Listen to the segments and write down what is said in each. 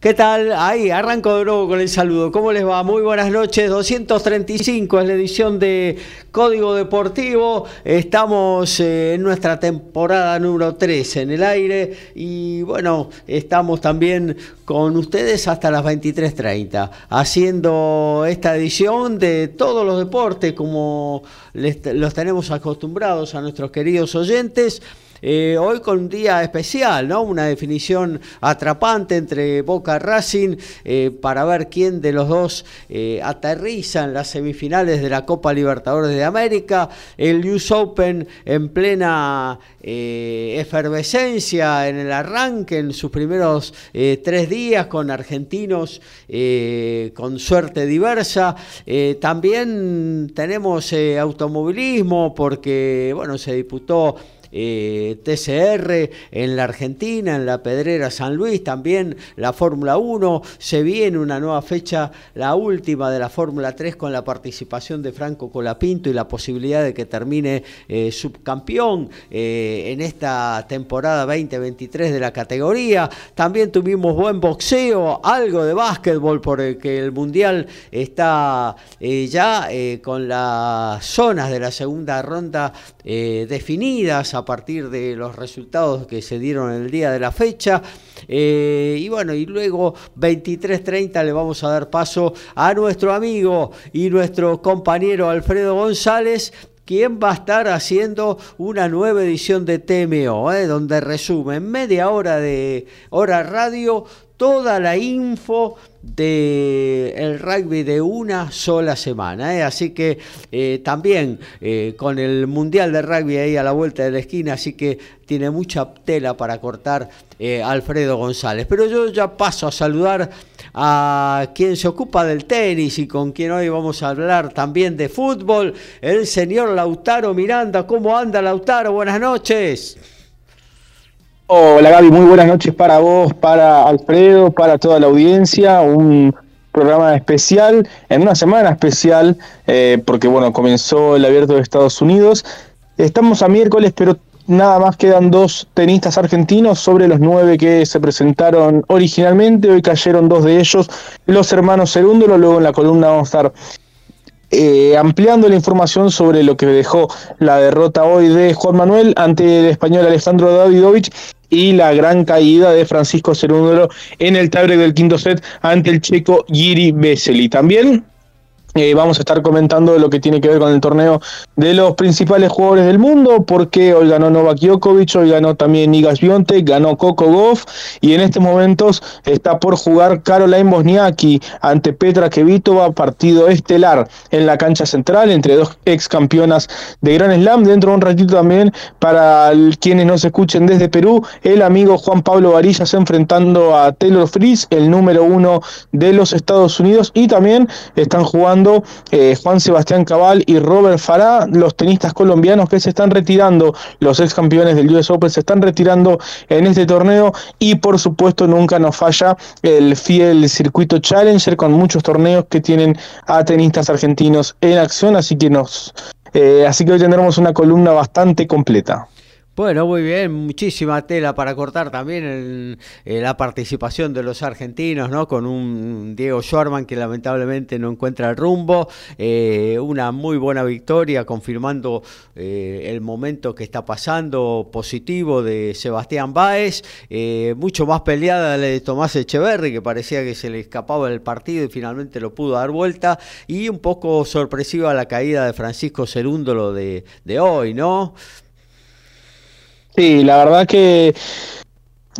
¿Qué tal? Ahí, arranco de nuevo con el saludo. ¿Cómo les va? Muy buenas noches. 235 es la edición de Código Deportivo. Estamos eh, en nuestra temporada número 3 en el aire y bueno, estamos también con ustedes hasta las 23.30 haciendo esta edición de todos los deportes como los tenemos acostumbrados a nuestros queridos oyentes. Eh, hoy con un día especial, ¿no? Una definición atrapante entre Boca Racing eh, para ver quién de los dos eh, aterriza en las semifinales de la Copa Libertadores de América. El US Open en plena efervescencia en el arranque, en sus primeros tres días con argentinos con suerte diversa. también tenemos automovilismo porque, bueno, se disputó eh, TCR en la Argentina, en la Pedrera San Luis, también la Fórmula 1, se viene una nueva fecha, la última de la Fórmula 3 con la participación de Franco Colapinto y la posibilidad de que termine eh, subcampeón eh, en esta temporada 2023 de la categoría. También tuvimos buen boxeo, algo de básquetbol porque el Mundial está ya con las zonas de la segunda ronda definidas a partir de los resultados que se dieron el día de la fecha. Eh, y bueno, y luego 23.30 le vamos a dar paso a nuestro amigo y nuestro compañero Alfredo González, quien va a estar haciendo una nueva edición de TMO, eh, donde resume en media hora de hora radio toda la info del el rugby de una sola semana. ¿eh? Así que eh, también eh, con el Mundial de Rugby ahí a la vuelta de la esquina, así que tiene mucha tela para cortar Alfredo González. Pero yo ya paso a saludar a quien se ocupa del tenis y con quien hoy vamos a hablar también de fútbol, el señor Lautaro Miranda. ¿Cómo anda Lautaro? Buenas noches. Hola Gaby, muy buenas noches para vos, para Alfredo, para toda la audiencia. Un programa especial, en una semana especial, eh, porque bueno, comenzó el abierto de Estados Unidos. Estamos a miércoles, pero nada más quedan dos tenistas argentinos sobre los nueve que se presentaron originalmente. Hoy cayeron dos de ellos, los hermanos Cerúndolo. Luego en la columna vamos a estar eh, ampliando la información sobre lo que dejó la derrota hoy de Juan Manuel ante el español Alejandro Davidovich y la gran caída de Francisco Cerúndolo en el tiebreak del quinto set ante el checo Giri Vesely. También eh, vamos a estar comentando lo que tiene que ver con el torneo de los principales jugadores del mundo, porque hoy ganó Novak Djokovic, hoy ganó también Igas Biontek, ganó Coco Goff y en estos momentos está por jugar Caroline Bosniaki ante Petra Kvitova, partido estelar en la cancha central entre dos ex campeonas de Gran Slam. Dentro de un ratito también, para quienes nos escuchen desde Perú, el amigo Juan Pablo Varillas enfrentando a Taylor Fritz, el número uno de los Estados Unidos, y también están jugando eh, Juan Sebastián Cabal y Robert Farah, los tenistas colombianos que se están retirando, los ex campeones del US Open se están retirando en este torneo y por supuesto nunca nos falla el fiel circuito Challenger con muchos torneos que tienen a tenistas argentinos en acción, así que nos eh, así que hoy tendremos una columna bastante completa. Bueno, muy bien, muchísima tela para cortar también en, la participación de los argentinos, ¿no? Con un Diego Schwarman que lamentablemente no encuentra el rumbo, eh, una muy buena victoria confirmando eh, el momento que está pasando positivo de Sebastián Báez, eh, mucho más peleada la de Tomás Echeverri que parecía que se le escapaba el partido y finalmente lo pudo dar vuelta y un poco sorpresiva la caída de Francisco Cerúndolo de, de hoy, ¿no? Sí, la verdad que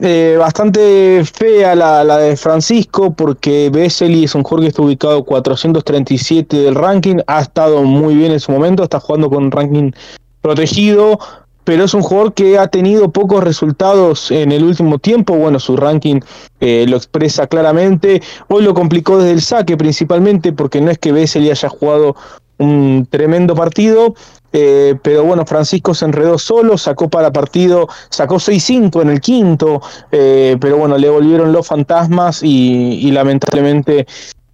eh, bastante fea la, de Francisco porque Besseli es un jugador que está ubicado 437 del ranking, ha estado muy bien en su momento, está jugando con ranking protegido, pero es un jugador que ha tenido pocos resultados en el último tiempo, bueno, su ranking eh, lo expresa claramente, hoy lo complicó desde el saque principalmente porque no es que Besseli haya jugado un tremendo partido, eh, pero bueno, Francisco se enredó solo, sacó para partido, sacó 6-5 en el quinto, eh, pero bueno, le volvieron los fantasmas y, lamentablemente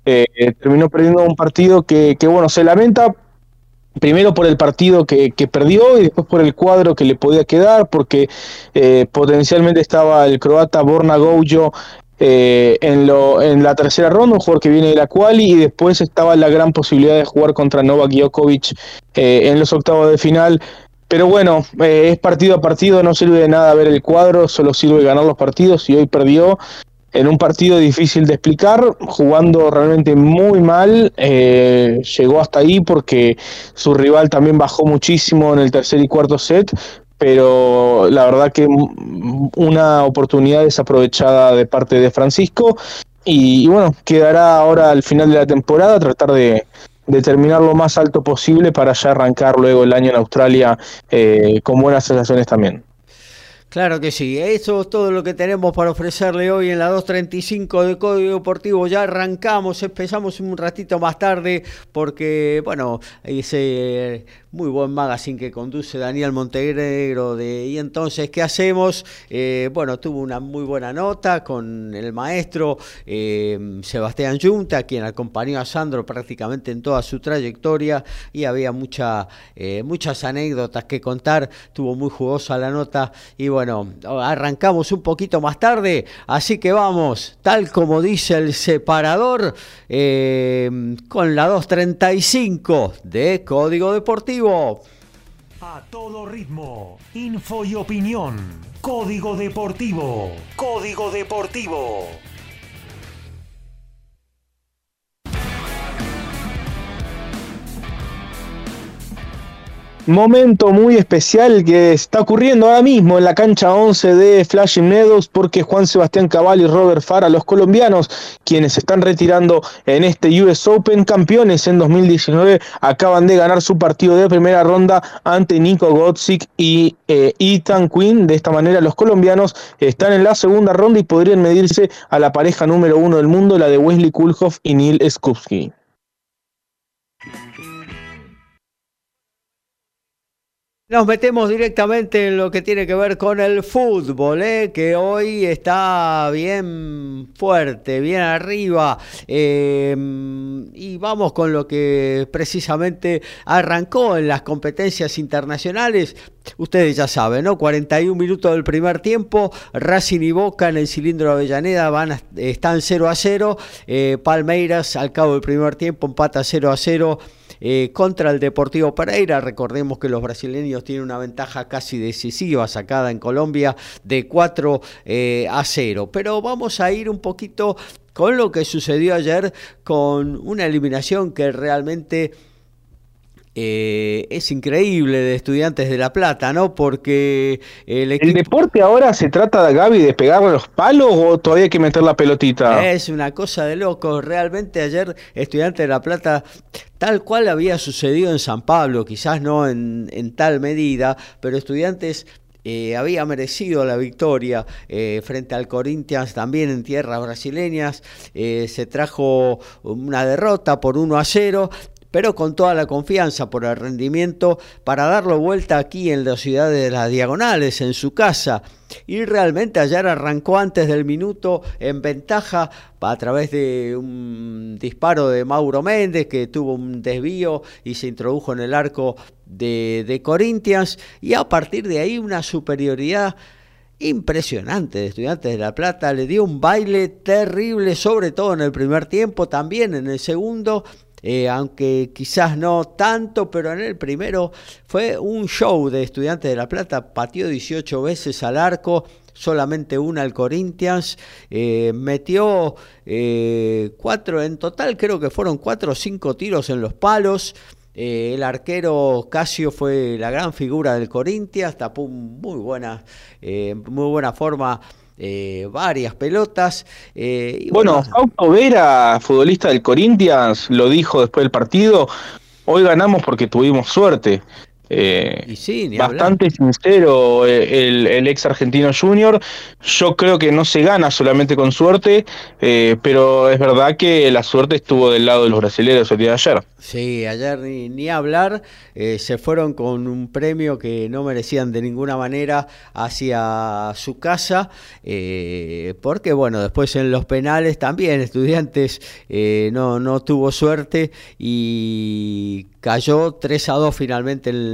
eh, terminó perdiendo un partido que, bueno, se lamenta primero por el partido que, que, perdió y después por el cuadro que le podía quedar, porque potencialmente estaba el croata Borna Goujo eh, en, lo, en la tercera ronda, un jugador que viene de la quali, y después estaba la gran posibilidad de jugar contra Novak Djokovic eh, en los octavos de final. Pero bueno, eh, es partido a partido, no sirve de nada ver el cuadro, solo sirve ganar los partidos y hoy perdió en un partido difícil de explicar, jugando realmente muy mal, llegó hasta ahí porque su rival también bajó muchísimo en el tercer y cuarto set, pero la verdad que una oportunidad desaprovechada de parte de Francisco y, bueno, quedará ahora al final de la temporada tratar de, terminar lo más alto posible para ya arrancar luego el año en Australia eh, con buenas sensaciones también. Claro que sí, eso es todo lo que tenemos para ofrecerle hoy en la 235 de Código Deportivo. Ya arrancamos, empezamos un ratito más tarde porque, bueno, ese muy buen magazine que conduce Daniel Montenegro de ¿Y entonces qué hacemos? Eh, bueno, tuvo una muy buena nota con el maestro eh, Sebastián Junta, quien acompañó a Sandro prácticamente en toda su trayectoria y había mucha, eh, muchas anécdotas que contar, tuvo muy jugosa la nota y bueno, arrancamos un poquito más tarde, así que vamos, tal como dice el separador, con la 235 de Código Deportivo. A todo ritmo, info y opinión. Código Deportivo. Código Deportivo. Momento muy especial que está ocurriendo ahora mismo en la cancha 11 de Flashing Meadows porque Juan Sebastián Cabal y Robert Fara, los colombianos, quienes se están retirando en este US Open, campeones en 2019, acaban de ganar su partido de primera ronda ante Nico Gotzik y eh, Ethan Quinn. De esta manera los colombianos están en la segunda ronda y podrían medirse a la pareja número uno del mundo, la de Wesley Kulhoff y Neil Skupski. Nos metemos directamente en lo que tiene que ver con el fútbol, ¿eh? que hoy está bien fuerte, bien arriba. Eh, y vamos con lo que precisamente arrancó en las competencias internacionales. Ustedes ya saben, ¿no? 41 minutos del primer tiempo, Racing y Boca en el cilindro de Avellaneda van están 0 a 0. Eh, Palmeiras al cabo del primer tiempo empata 0 a 0 eh, contra el Deportivo Pereira. Recordemos que los brasileños tienen una ventaja casi decisiva sacada en Colombia de 4 eh, a 0. Pero vamos a ir un poquito con lo que sucedió ayer con una eliminación que realmente eh, es increíble de estudiantes de La Plata, ¿no? Porque el, ¿El deporte ahora se trata, de Gaby, de pegarle los palos o todavía hay que meter la pelotita? Es una cosa de loco. Realmente ayer estudiantes de La Plata, tal cual había sucedido en San Pablo, quizás no en, tal medida, pero estudiantes eh, había merecido la victoria eh, frente al Corinthians también en tierras brasileñas. se trajo una derrota por 1 a 0 pero con toda la confianza por el rendimiento para darlo vuelta aquí en la ciudad de las Diagonales, en su casa. Y realmente ayer arrancó antes del minuto en ventaja a través de un disparo de Mauro Méndez que tuvo un desvío y se introdujo en el arco de, de Corinthians y a partir de ahí una superioridad impresionante de Estudiantes de La Plata, le dio un baile terrible, sobre todo en el primer tiempo, también en el segundo, eh, aunque quizás no tanto, pero en el primero fue un show de Estudiantes de La Plata, pateó 18 veces al arco, solamente una al Corinthians, eh, metió eh, cuatro en total, creo que fueron cuatro o cinco tiros en los palos. el arquero Casio fue la gran figura del Corinthians, tapó muy buena, muy buena forma eh, varias pelotas. Eh, bueno, Fausto Vera, futbolista del Corinthians, lo dijo después del partido, hoy ganamos porque tuvimos suerte. Eh, bastante sincero eh, el, ex argentino junior. Yo creo que no se gana solamente con suerte, eh, pero es verdad que la suerte estuvo del lado de los brasileños el día de ayer. Sí, ayer ni, ni hablar, se fueron con un premio que no merecían de ninguna manera hacia su casa, porque bueno, después en los penales también estudiantes no, no tuvo suerte y cayó 3 a 2 finalmente en,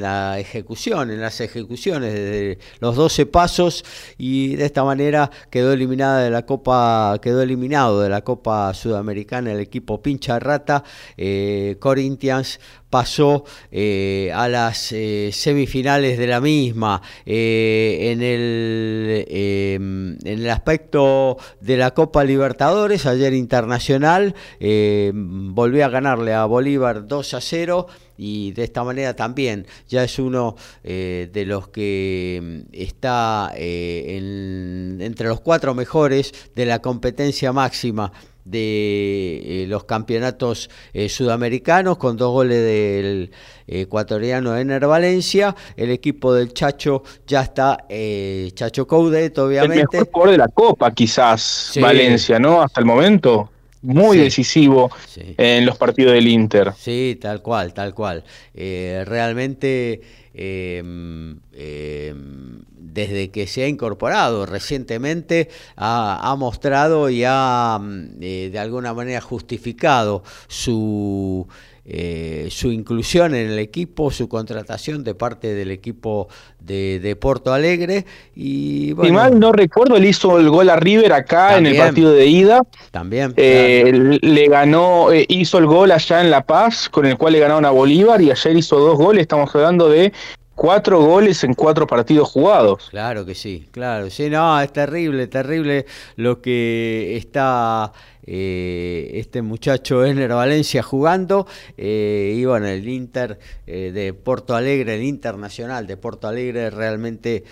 la ejecución, en las ejecuciones de los 12 pasos y de esta manera quedó eliminada de la Copa, quedó eliminado de la Copa Sudamericana el equipo Pincha Rata, eh, Corinthians pasó eh, a las eh, semifinales de la misma. Eh, en, el, em, en el aspecto de la Copa Libertadores, ayer Internacional volvió a ganarle a Bolívar 2 a 0 y de esta manera también ya es uno de los que em, está entre los cuatro mejores de la competencia máxima de eh, los campeonatos eh, sudamericanos con dos goles del ecuatoriano Ener Valencia. El equipo del Chacho ya está, eh, Chacho Coudet, obviamente. El mejor jugador de la Copa, quizás, Valencia, ¿no? Hasta el momento. Muy decisivo en los partidos del Inter. Sí, tal cual, tal cual. realmente Em, em, desde que se ha incorporado recientemente, ha, mostrado y ha mm, eh, de alguna manera justificado su eh, su inclusión en el equipo, su contratación de parte del equipo de, de Porto Alegre. Y bueno, mal no recuerdo, él hizo el gol a River acá en el partido de ida. También. Eh, le ganó, eh, hizo el gol allá en La Paz, con el cual le ganaron a Bolívar y ayer hizo dos goles. Estamos hablando de cuatro goles en cuatro partidos jugados. Claro que sí, claro. Sí, no, es terrible, terrible lo que está eh, este muchacho Ener Valencia jugando. Eh, y bueno, el Inter eh, de Porto Alegre, el Internacional de Porto Alegre, realmente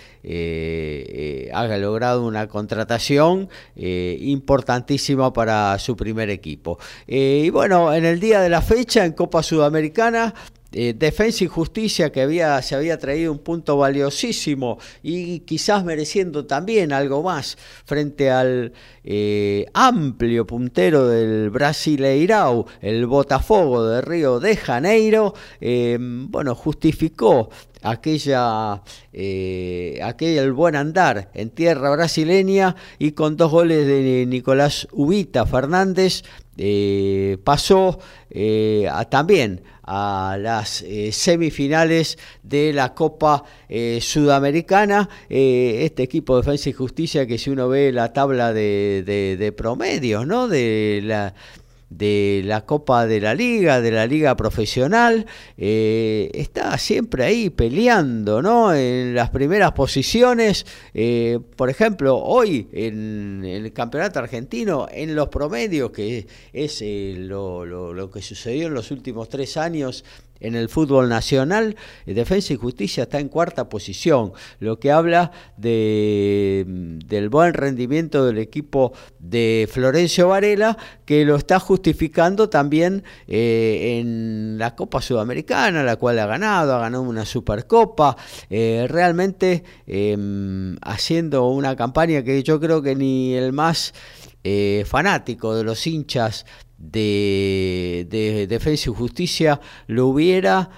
ha logrado una contratación importantísima para su primer equipo. y bueno, en el día de la fecha en Copa Sudamericana. Defensa y Justicia que había, se había traído un punto valiosísimo y quizás mereciendo también algo más frente al amplio punto puntero del Brasileirao, el Botafogo de Río de Janeiro, eh, bueno, justificó aquella, eh, aquel buen andar en tierra brasileña y con dos goles de Nicolás Ubita Fernández eh, pasó también a las semifinales de la Copa Sudamericana. este equipo de Defensa y Justicia que si uno ve la tabla de, de, de promedios, ¿no? de la, de la Copa de la Liga, de la Liga Profesional, eh, está siempre ahí peleando, ¿no? En las primeras posiciones, eh, por ejemplo, hoy en, el Campeonato Argentino, en los promedios, que es eh, lo, lo, que sucedió en los últimos tres años en el fútbol nacional, Defensa y Justicia está en cuarta posición, lo que habla de, del buen rendimiento del equipo de Florencio Varela, que lo está justificando también eh, en la Copa Sudamericana, la cual ha ganado, ha ganado una Supercopa, eh, realmente em, haciendo una campaña que yo creo que ni el más eh, fanático de los hinchas de de Defensa y Justicia lo hubiera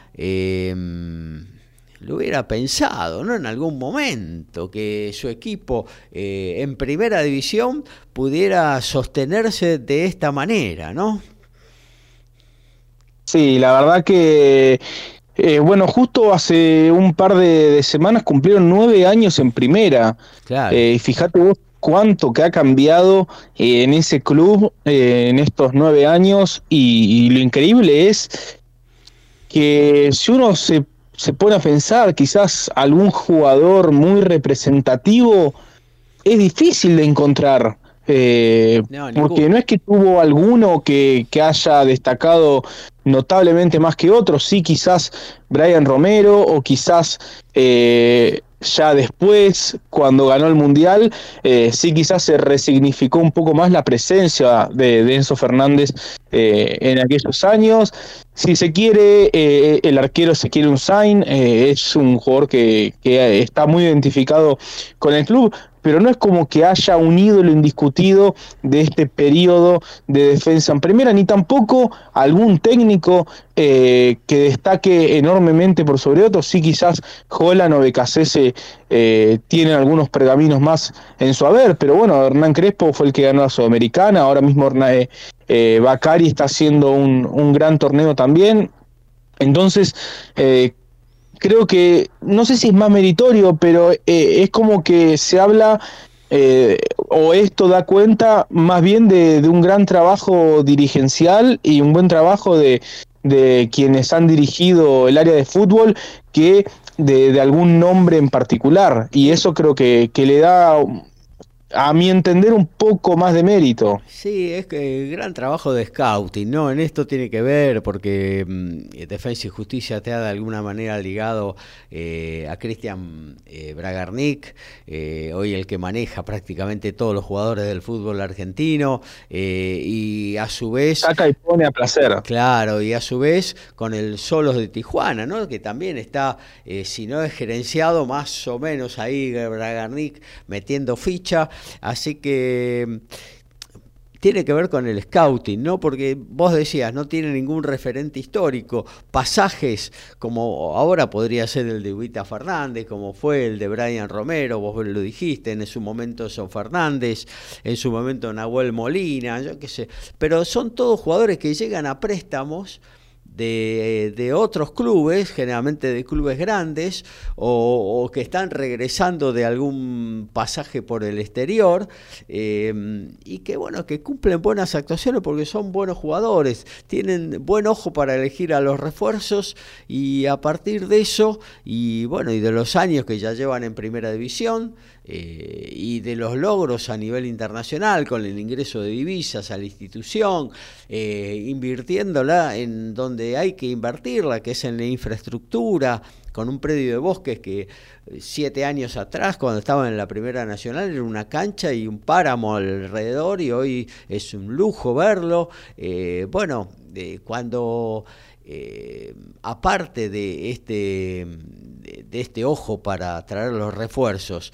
lo hubiera pensado, ¿no? En algún momento, que su equipo eh, en primera división pudiera sostenerse de esta manera, ¿no? Sí, la verdad que, eh, bueno, justo hace un par de, semanas cumplieron nueve años en primera. Claro. Eh, fíjate vos cuánto que ha cambiado en ese club en estos nueve años y lo increíble es que si uno se se pone a pensar, quizás algún jugador muy representativo es difícil de encontrar. Eh, porque no es que tuvo alguno que, que, haya destacado notablemente más que otros, sí quizás Brian Romero o quizás eh, ya después, cuando ganó el Mundial, eh, sí quizás se resignificó un poco más la presencia de, Enzo Fernández eh, en aquellos años. Si se quiere, eh, el arquero se quiere un sign, es un jugador que, que está muy identificado con el club, pero no es como que haya un ídolo indiscutido de este periodo de defensa en primera, ni tampoco algún técnico eh, que destaque enormemente por sobre otros. Sí, quizás Jolan o Becasese eh, tienen algunos pergaminos más en su haber, pero bueno, Hernán Crespo fue el que ganó la Sudamericana, ahora mismo Hernán, eh, eh, Bacari está haciendo un, un, gran torneo también. Entonces, eh, creo que, no sé si es más meritorio, pero eh, es como que se habla, o esto da cuenta más bien de, un gran trabajo dirigencial y un buen trabajo de, de quienes han dirigido el área de fútbol que de, algún nombre en particular. Y eso creo que, que le da a mi entender, un poco más de mérito. Sí, es que gran trabajo de scouting, ¿no? En esto tiene que ver porque mm, Defensa y Justicia te ha de alguna manera ligado eh, a Cristian eh, Bragarnik, eh, hoy el que maneja prácticamente todos los jugadores del fútbol argentino, y a su vez... Saca y pone a placer. Claro, y a su vez con el Solos de Tijuana, ¿no? Que también está, si no es gerenciado, más o menos ahí Bragarnik metiendo ficha. Así que tiene que ver con el scouting, ¿no? Porque vos decías, no tiene ningún referente histórico, pasajes como ahora podría ser el de Ubita Fernández, como fue el de Brian Romero, vos lo dijiste, en su momento son Fernández, en su momento Nahuel Molina, yo qué sé, pero son todos jugadores que llegan a préstamos de, de, otros clubes, generalmente de clubes grandes, o, que están regresando de algún pasaje por el exterior, eh, y que bueno, que cumplen buenas actuaciones porque son buenos jugadores, tienen buen ojo para elegir a los refuerzos, y a partir de eso, y bueno, y de los años que ya llevan en primera división, eh, y de los logros a nivel internacional con el ingreso de divisas a la institución, eh, invirtiéndola en donde hay que invertirla, que es en la infraestructura, con un predio de bosques que eh, siete años atrás, cuando estaba en la Primera Nacional, era una cancha y un páramo alrededor y hoy es un lujo verlo. bueno, cuando... aparte de este, de, este ojo para traer los refuerzos,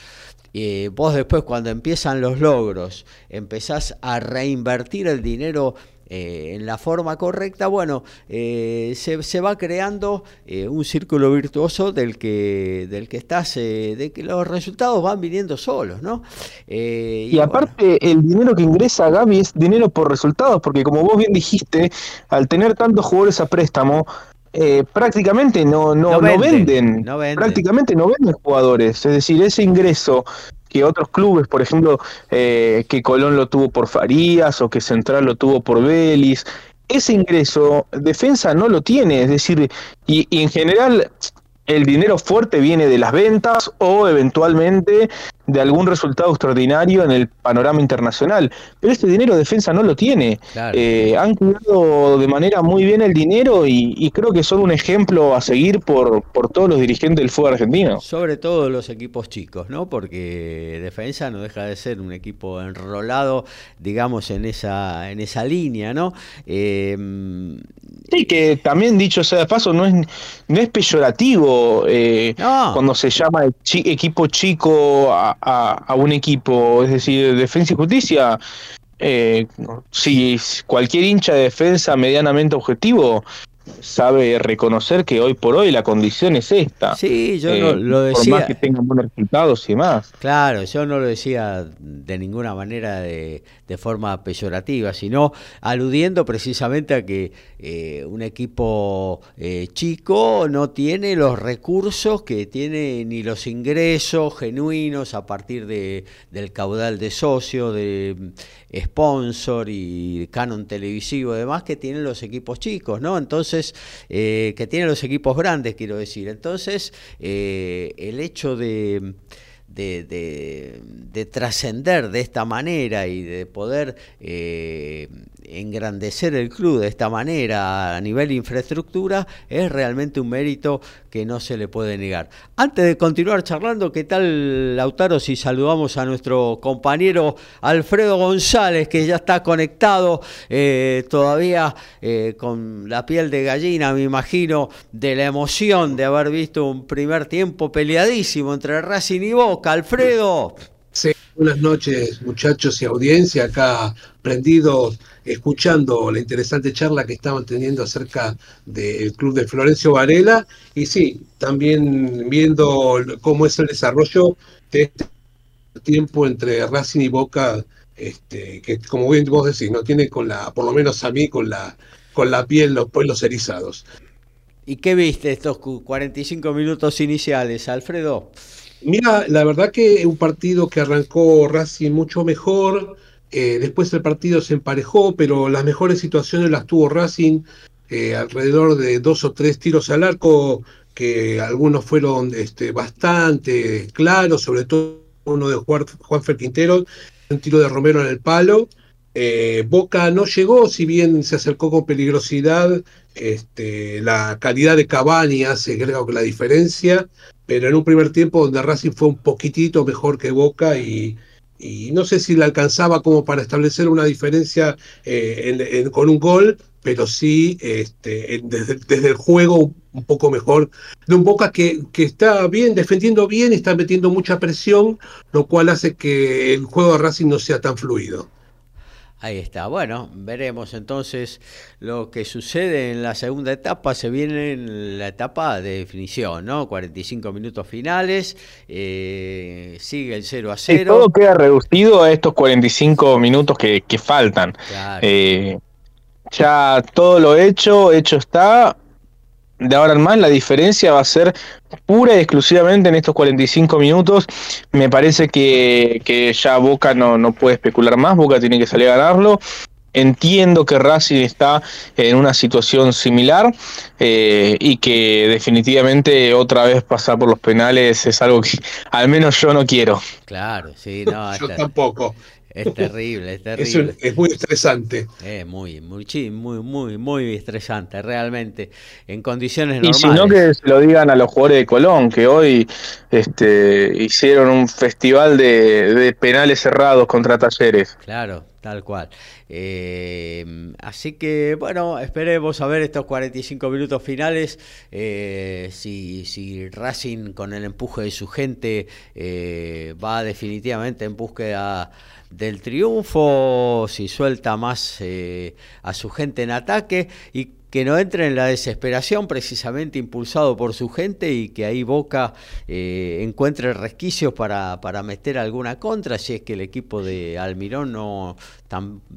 eh, vos después cuando empiezan los logros, empezás a reinvertir el dinero eh, en la forma correcta, bueno, eh, se, va creando un círculo virtuoso del que, del que estás, de que los resultados van viniendo solos, ¿no? y, aparte, el dinero que ingresa Gaby es dinero por resultados, porque como vos bien dijiste, al tener tantos jugadores a préstamo, prácticamente no, no, venden, prácticamente no venden jugadores, es decir, ese ingreso que otros clubes, por ejemplo, eh, que Colón lo tuvo por Farías o que Central lo tuvo por Vélez. Ese ingreso, defensa no lo tiene, es decir, y, y en general el dinero fuerte viene de las ventas o eventualmente de algún resultado extraordinario en el panorama internacional. Pero este dinero defensa no lo tiene. Eh, han cuidado de manera muy bien el dinero y, creo que son un ejemplo a seguir por, por todos los dirigentes del fútbol argentino. Sobre todo los equipos chicos, ¿no? Porque defensa no deja de ser un equipo enrolado, digamos, en esa, en esa línea, ¿no? Eh, sí, que también dicho sea de paso, no es, no es peyorativo eh, cuando se llama equipo chico a, a, un equipo, es decir, Defensa y Justicia eh, si cualquier hincha de defensa medianamente objetivo sabe reconocer que hoy por hoy la condición es esta. Sí, yo no, eh, lo decía. Por más que tengan buenos resultados y más. Claro, yo no lo decía de ninguna manera de, forma peyorativa, sino aludiendo precisamente a que eh, un equipo eh, chico no tiene los recursos que tiene ni los ingresos genuinos a partir de, del caudal de socio, de sponsor y canon televisivo, además que tienen los equipos chicos, ¿no? Entonces eh, que tienen los equipos grandes, quiero decir. Entonces, eh, el hecho de, de, trascender de esta manera y de poder eh, engrandecer el club de esta manera a nivel infraestructura es realmente un mérito que no se le puede negar. Antes de continuar charlando, ¿qué tal Lautaro si saludamos a nuestro compañero Alfredo González que ya está conectado eh, todavía eh, con la piel de gallina, me imagino, de la emoción de haber visto un primer tiempo peleadísimo entre Racing y Boca? Alfredo. Sí, buenas noches muchachos y audiencia, acá prendidos escuchando la interesante charla que estaban teniendo acerca del club de Florencio Varela y sí, también viendo cómo es el desarrollo de este tiempo entre Racing y Boca, este, que como bien vos decís, no tiene con la, por lo menos a mí, con la, con la piel, los pueblos erizados. ¿Y qué viste estos 45 minutos iniciales, Alfredo? Mira, la verdad que un partido que arrancó Racing mucho mejor, eh, después el partido se emparejó, pero las mejores situaciones las tuvo Racing, eh, alrededor de dos o tres tiros al arco, que algunos fueron este, bastante claros, sobre todo uno de Juan, Juanfer Quintero, un tiro de Romero en el palo. Eh, Boca no llegó, si bien se acercó con peligrosidad, este, la calidad de Cavani hace creo que la diferencia, pero en un primer tiempo donde Racing fue un poquitito mejor que Boca y, no sé si le alcanzaba como para establecer una diferencia eh, con un gol, pero sí este, desde, el juego un poco mejor, de un Boca que, que está bien, defendiendo bien, está metiendo mucha presión, lo cual hace que el juego de Racing no sea tan fluido. Ahí está. Bueno, veremos entonces lo que sucede en la segunda etapa. Se viene en la etapa de definición, ¿no? 45 minutos finales. Eh, sigue el 0 a 0. todo queda reducido a estos 45 minutos que, faltan. Eh, ya todo lo hecho, hecho está de ahora en más la diferencia va a ser pura y exclusivamente en estos 45 minutos. Me parece que, ya Boca no, no puede especular más, Boca tiene que salir a ganarlo. Entiendo que Racing está en una situación similar eh, y que definitivamente otra vez pasar por los penales es algo que al menos yo no quiero. Claro, sí, no. yo tampoco. Es terrible, es terrible. Es, muy estresante. Es muy, muy, muy, muy, muy estresante, realmente. En condiciones normales. Y si no, que se lo digan a los jugadores de Colón, que hoy este, hicieron un festival de, penales cerrados contra talleres. Claro, tal cual. Eh, así que, bueno, esperemos a ver estos 45 minutos finales. Eh, si, si Racing, con el empuje de su gente, eh, va definitivamente en búsqueda del triunfo, si suelta más eh, a su gente en ataque y que no entre en la desesperación precisamente impulsado por su gente y que ahí Boca eh, encuentre resquicios para, para meter alguna contra si es que el equipo de Almirón no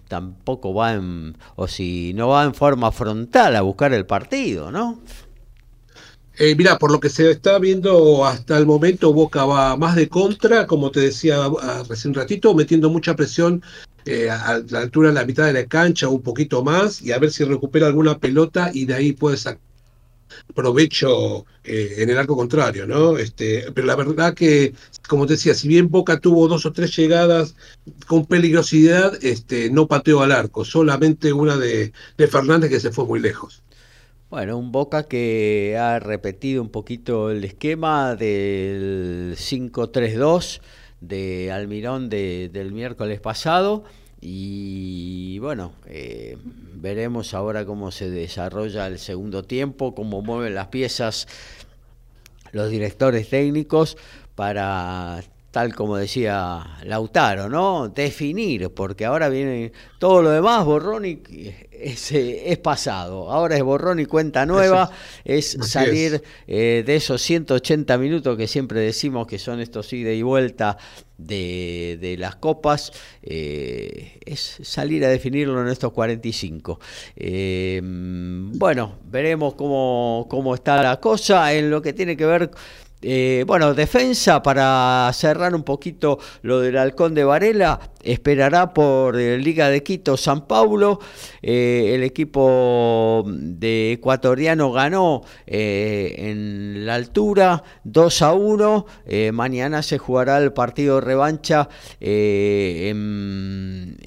tampoco va en, o si no va en forma frontal a buscar el partido, ¿no? Eh, mira, por lo que se está viendo hasta el momento, Boca va más de contra, como te decía recién un ratito, metiendo mucha presión eh, a la altura de la mitad de la cancha, un poquito más, y a ver si recupera alguna pelota y de ahí puede sacar provecho eh, en el arco contrario, ¿no? Este, pero la verdad que, como te decía, si bien Boca tuvo dos o tres llegadas con peligrosidad, este, no pateó al arco, solamente una de Fernández que se fue muy lejos. Bueno, un Boca que ha repetido un poquito el esquema del 5-3-2 de Almirón del miércoles pasado. Y bueno, eh, veremos ahora cómo se desarrolla el segundo tiempo, cómo mueven las piezas los directores técnicos para tal como decía Lautaro, ¿no? Definir, porque ahora viene todo lo demás, borrón y es, es pasado. Ahora es borrón y cuenta nueva, es, salir eh, de esos 180 minutos que siempre decimos que son estos ida y vuelta de, las copas, eh, es salir a definirlo en estos 45. Eh, bueno, veremos cómo, cómo está la cosa en lo que tiene que ver eh, bueno, defensa para cerrar un poquito lo del Halcón de Varela, esperará por eh, Liga de Quito San Paulo. Eh, el equipo de ecuatoriano ganó en la altura 2 a 1. mañana se jugará el partido revancha en,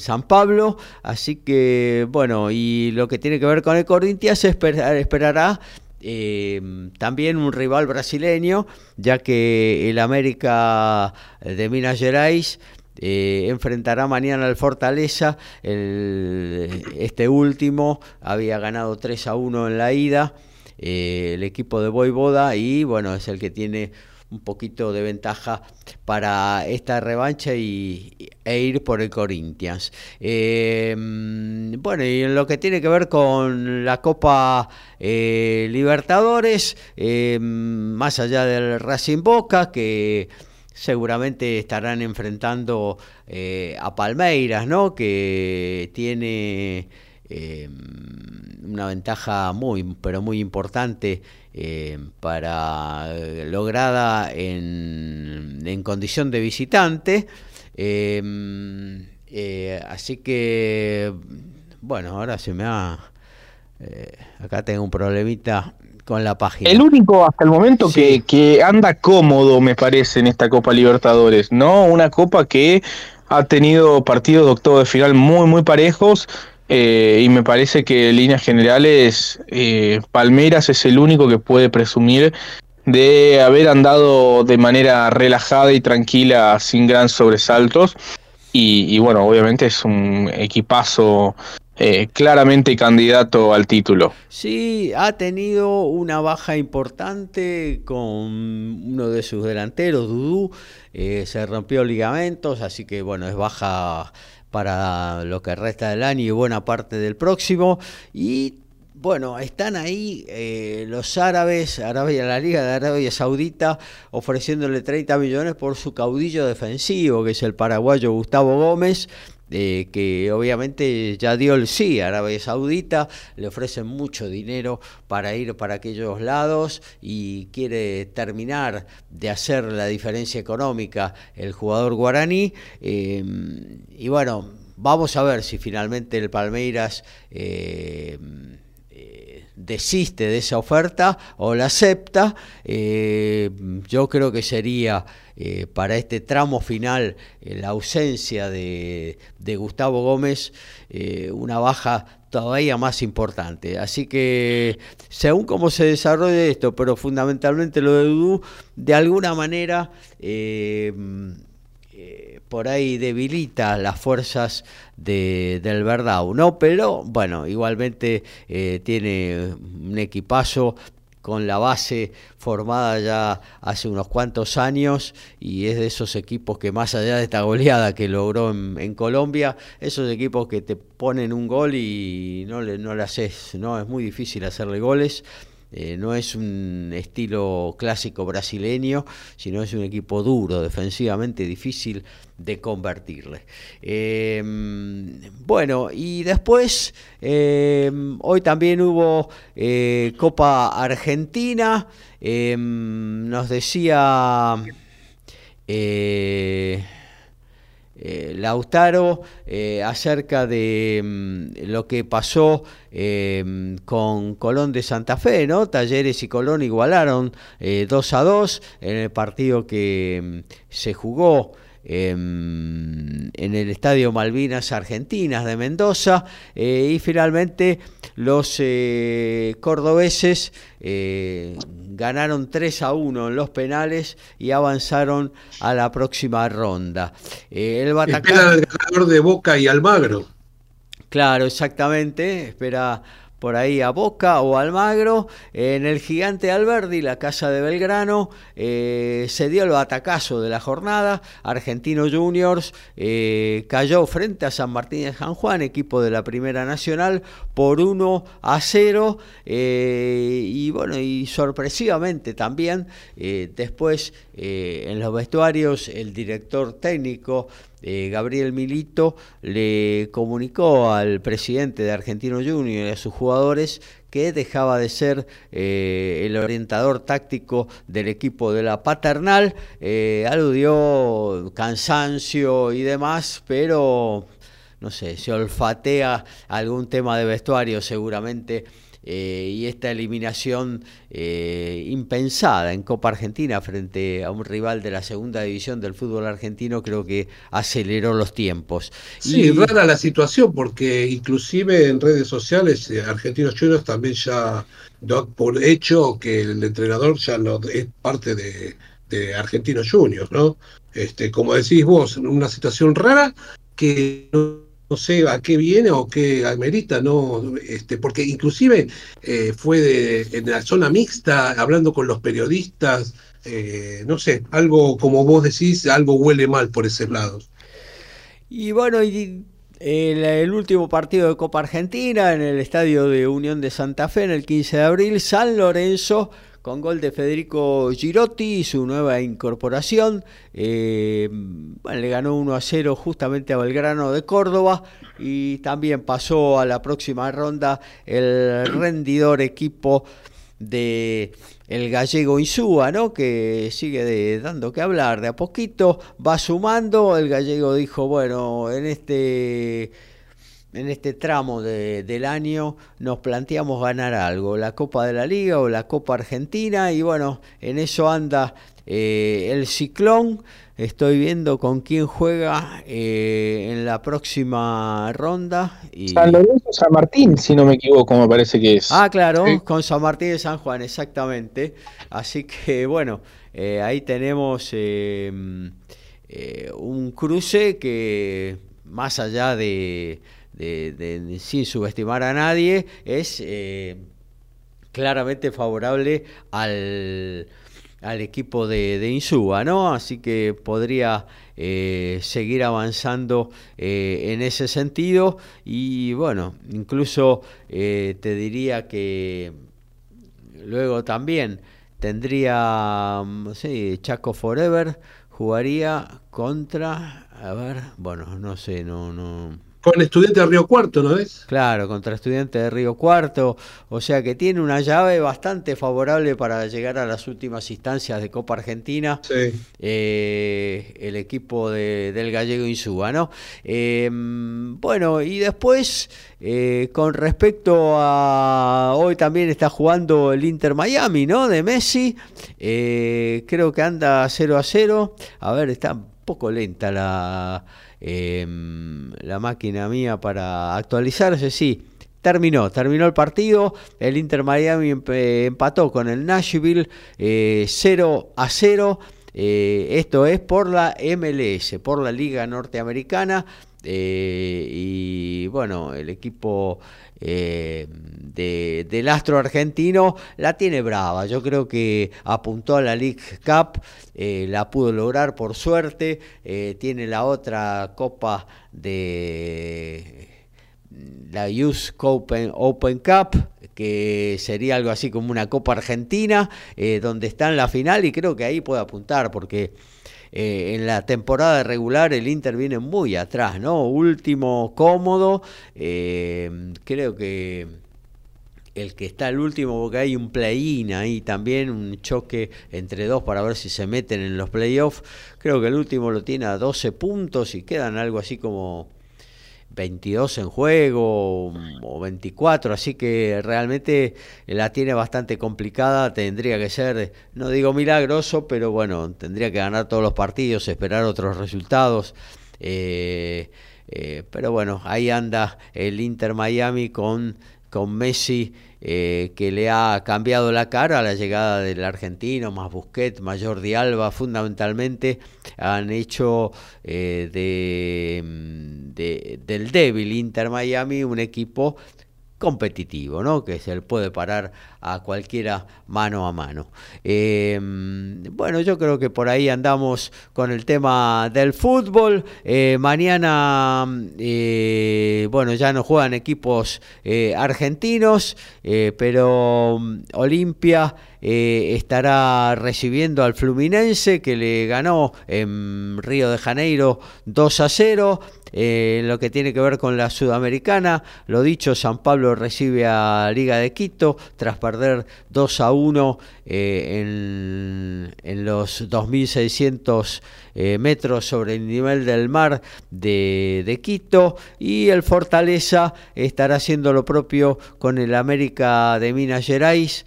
San Pablo. Así que, bueno, y lo que tiene que ver con el Corinthians esperará eh, también un rival brasileño, ya que el América de Minas Gerais eh, enfrentará mañana al Fortaleza. este último había ganado 3 a 1 en la ida, eh, el equipo de Boivoda, y bueno, es el que tiene un poquito de ventaja para esta revancha y, e ir por el Corinthians. Eh, bueno, y en lo que tiene que ver con la Copa eh, Libertadores, eh, más allá del Racing Boca, que seguramente estarán enfrentando a Palmeiras, ¿no? que tiene una ventaja muy, pero muy importante eh, para lograda en, en, condición de visitante. Eh, eh, así que, bueno, ahora se me ha... acá tengo un problemita con la página. El único hasta el momento que, que anda cómodo, me parece, en esta Copa Libertadores, ¿no? Una copa que ha tenido partidos de octavo de final muy, muy parejos eh, y me parece que en líneas generales eh, Palmeiras es el único que puede presumir de haber andado de manera relajada y tranquila sin gran sobresaltos. Y, bueno, obviamente es un equipazo eh, claramente candidato al título. Sí, ha tenido una baja importante con uno de sus delanteros, Dudú, se rompió ligamentos, así que bueno, es baja para lo que resta del año y buena parte del próximo. Y bueno, están ahí eh, los árabes, Arabia, la Liga de Arabia Saudita, ofreciéndole 30 millones por su caudillo defensivo, que es el paraguayo Gustavo Gómez, eh, que obviamente ya dio el sí a Arabia Saudita, le ofrecen mucho dinero para ir para aquellos lados y quiere terminar de hacer la diferencia económica el jugador guaraní. Eh, y bueno, vamos a ver si finalmente el Palmeiras... Eh, desiste de esa oferta o la acepta, yo creo que sería eh, para este tramo final eh, la ausencia de, Gustavo Gómez eh, una baja todavía más importante. Así que según cómo se desarrolle esto, pero fundamentalmente lo de Dudú, de alguna manera por ahí debilita las fuerzas de, del Verdao, ¿no? Pero bueno, igualmente tiene un equipazo con la base formada ya hace unos cuantos años y es de esos equipos que más allá de esta goleada que logró en, Colombia, esos equipos que te ponen un gol y no le, no le haces, no es muy difícil hacerle goles eh, no es un estilo clásico brasileño, sino es un equipo duro, defensivamente difícil de convertirle. Em, bueno, y después, em, hoy también hubo eh, Copa Argentina, em, nos decía... Eh, Lautaro eh, acerca de mm, lo que pasó eh, con Colón de Santa Fe, ¿no? Talleres y Colón igualaron 2 a 2 en el partido que mm, se jugó en el Estadio Malvinas Argentinas de Mendoza y finalmente los cordobeses ganaron 3 a 1 en los penales y avanzaron a la próxima ronda. Eh, el Bataclan, el ganador de Boca y Almagro. Claro, exactamente. Espera por ahí a Boca o Almagro. En el gigante Alberdi, la casa de Belgrano, eh, se dio el batacazo de la jornada. Argentino Juniors eh, cayó frente a San Martín de San Juan, equipo de la Primera Nacional, por 1 a 0. Eh, y bueno, y sorpresivamente también, después en los vestuarios, el director técnico eh, Gabriel Milito le comunicó al presidente de Argentino Junior y a sus jugadores que dejaba de ser eh, el orientador táctico del equipo de la paternal, eh, aludió cansancio y demás, pero no sé, se olfatea algún tema de vestuario seguramente eh, y esta eliminación eh, impensada en Copa Argentina frente a un rival de la segunda división del fútbol argentino creo que aceleró los tiempos. Sí, rara la situación porque inclusive en redes sociales eh, Argentinos Juniors también ya por hecho que el entrenador ya no es parte de, de Argentinos Juniors, ¿no? Este, como decís vos, una situación rara que no no sé a qué viene o qué amerita, no, este, porque inclusive eh, fue en la zona mixta, hablando con los periodistas, eh, no sé, algo como vos decís, algo huele mal por esos lados. Y bueno, y el, el, último partido de Copa Argentina en el estadio de Unión de Santa Fe en el 15 de abril, San Lorenzo con gol de Federico Girotti, su nueva incorporación. Eh, le ganó 1 a 0 justamente a Belgrano de Córdoba y también pasó a la próxima ronda el rendidor equipo de el gallego Insúa, ¿no? que sigue dando que hablar de a poquito, va sumando, el gallego dijo, bueno, en este en este tramo del año nos planteamos ganar algo, la Copa de la Liga o la Copa Argentina, y bueno, en eso anda eh, el Ciclón. Estoy viendo con quién juega eh, en la próxima ronda. Y... San Lorenzo San Martín, si no me equivoco, me parece que es. Ah, claro, con San Martín de San Juan, exactamente. Así que bueno, eh, ahí tenemos un cruce que más allá de de, sin subestimar a nadie, es eh, claramente favorable al, al equipo de, de, Insúa, ¿no? Así que podría eh, seguir avanzando eh, en ese sentido y bueno, incluso te diría que luego también tendría, mm, sí, Chaco Forever jugaría contra, a ver, bueno, no sé, no, no con estudiante de Río Cuarto, ¿no es? Claro, contra estudiante de Río Cuarto. O sea que tiene una llave bastante favorable para llegar a las últimas instancias de Copa Argentina. Sí. Eh, el equipo del gallego Insúa, ¿no? Em, bueno, y después, eh, con respecto a. Hoy también está jugando el Inter Miami, ¿no? De Messi. Eh, creo que anda 0 a 0. A ver, está un poco lenta la Em, la máquina mía para actualizarse, sí. Terminó, terminó el partido. El Inter Miami empató con el Nashville 0 eh, a 0. Eh, esto es por la MLS, por la Liga Norteamericana. Eh, y bueno, el equipo eh, del astro argentino la tiene brava. Yo creo que apuntó a la League Cup, eh, la pudo lograr por suerte. tiene la otra copa de la Youth Open, Open Cup, que sería algo así como una Copa Argentina, donde está en la final y creo que ahí puede apuntar porque eh, en la temporada regular el Inter viene muy atrás, ¿no? Último, cómodo. Eh, creo que el que está el último, porque hay un play-in ahí también, un choque entre dos para ver si se meten en los playoffs. Creo que el último lo tiene a 12 puntos y quedan algo así como 22 en juego o 24, así que realmente la tiene bastante complicada, tendría que ser, no digo milagroso, pero bueno, tendría que ganar todos los partidos, esperar otros resultados. Eh, eh, pero bueno, ahí anda el Inter Miami con, con Messi eh, que le ha cambiado la cara a la llegada del argentino, más Busquets, más Jordi fundamentalmente han hecho eh, de, del débil Inter Miami un equipo competitivo, ¿no? que se le puede parar a cualquiera mano a mano. Eh, bueno, yo creo que por ahí andamos con el tema del fútbol. Eh, mañana, eh, bueno, ya no juegan equipos argentinos, pero mm, Olimpia estará recibiendo al Fluminense que le ganó en Río de Janeiro 2 a 0. Eh, en lo que tiene que ver con la sudamericana, lo dicho, San Pablo recibe a Liga de Quito tras perder 2 a 1 eh, en, en, los 2.600 eh, metros sobre el nivel del mar de, de, Quito y el Fortaleza estará haciendo lo propio con el América de Minas Gerais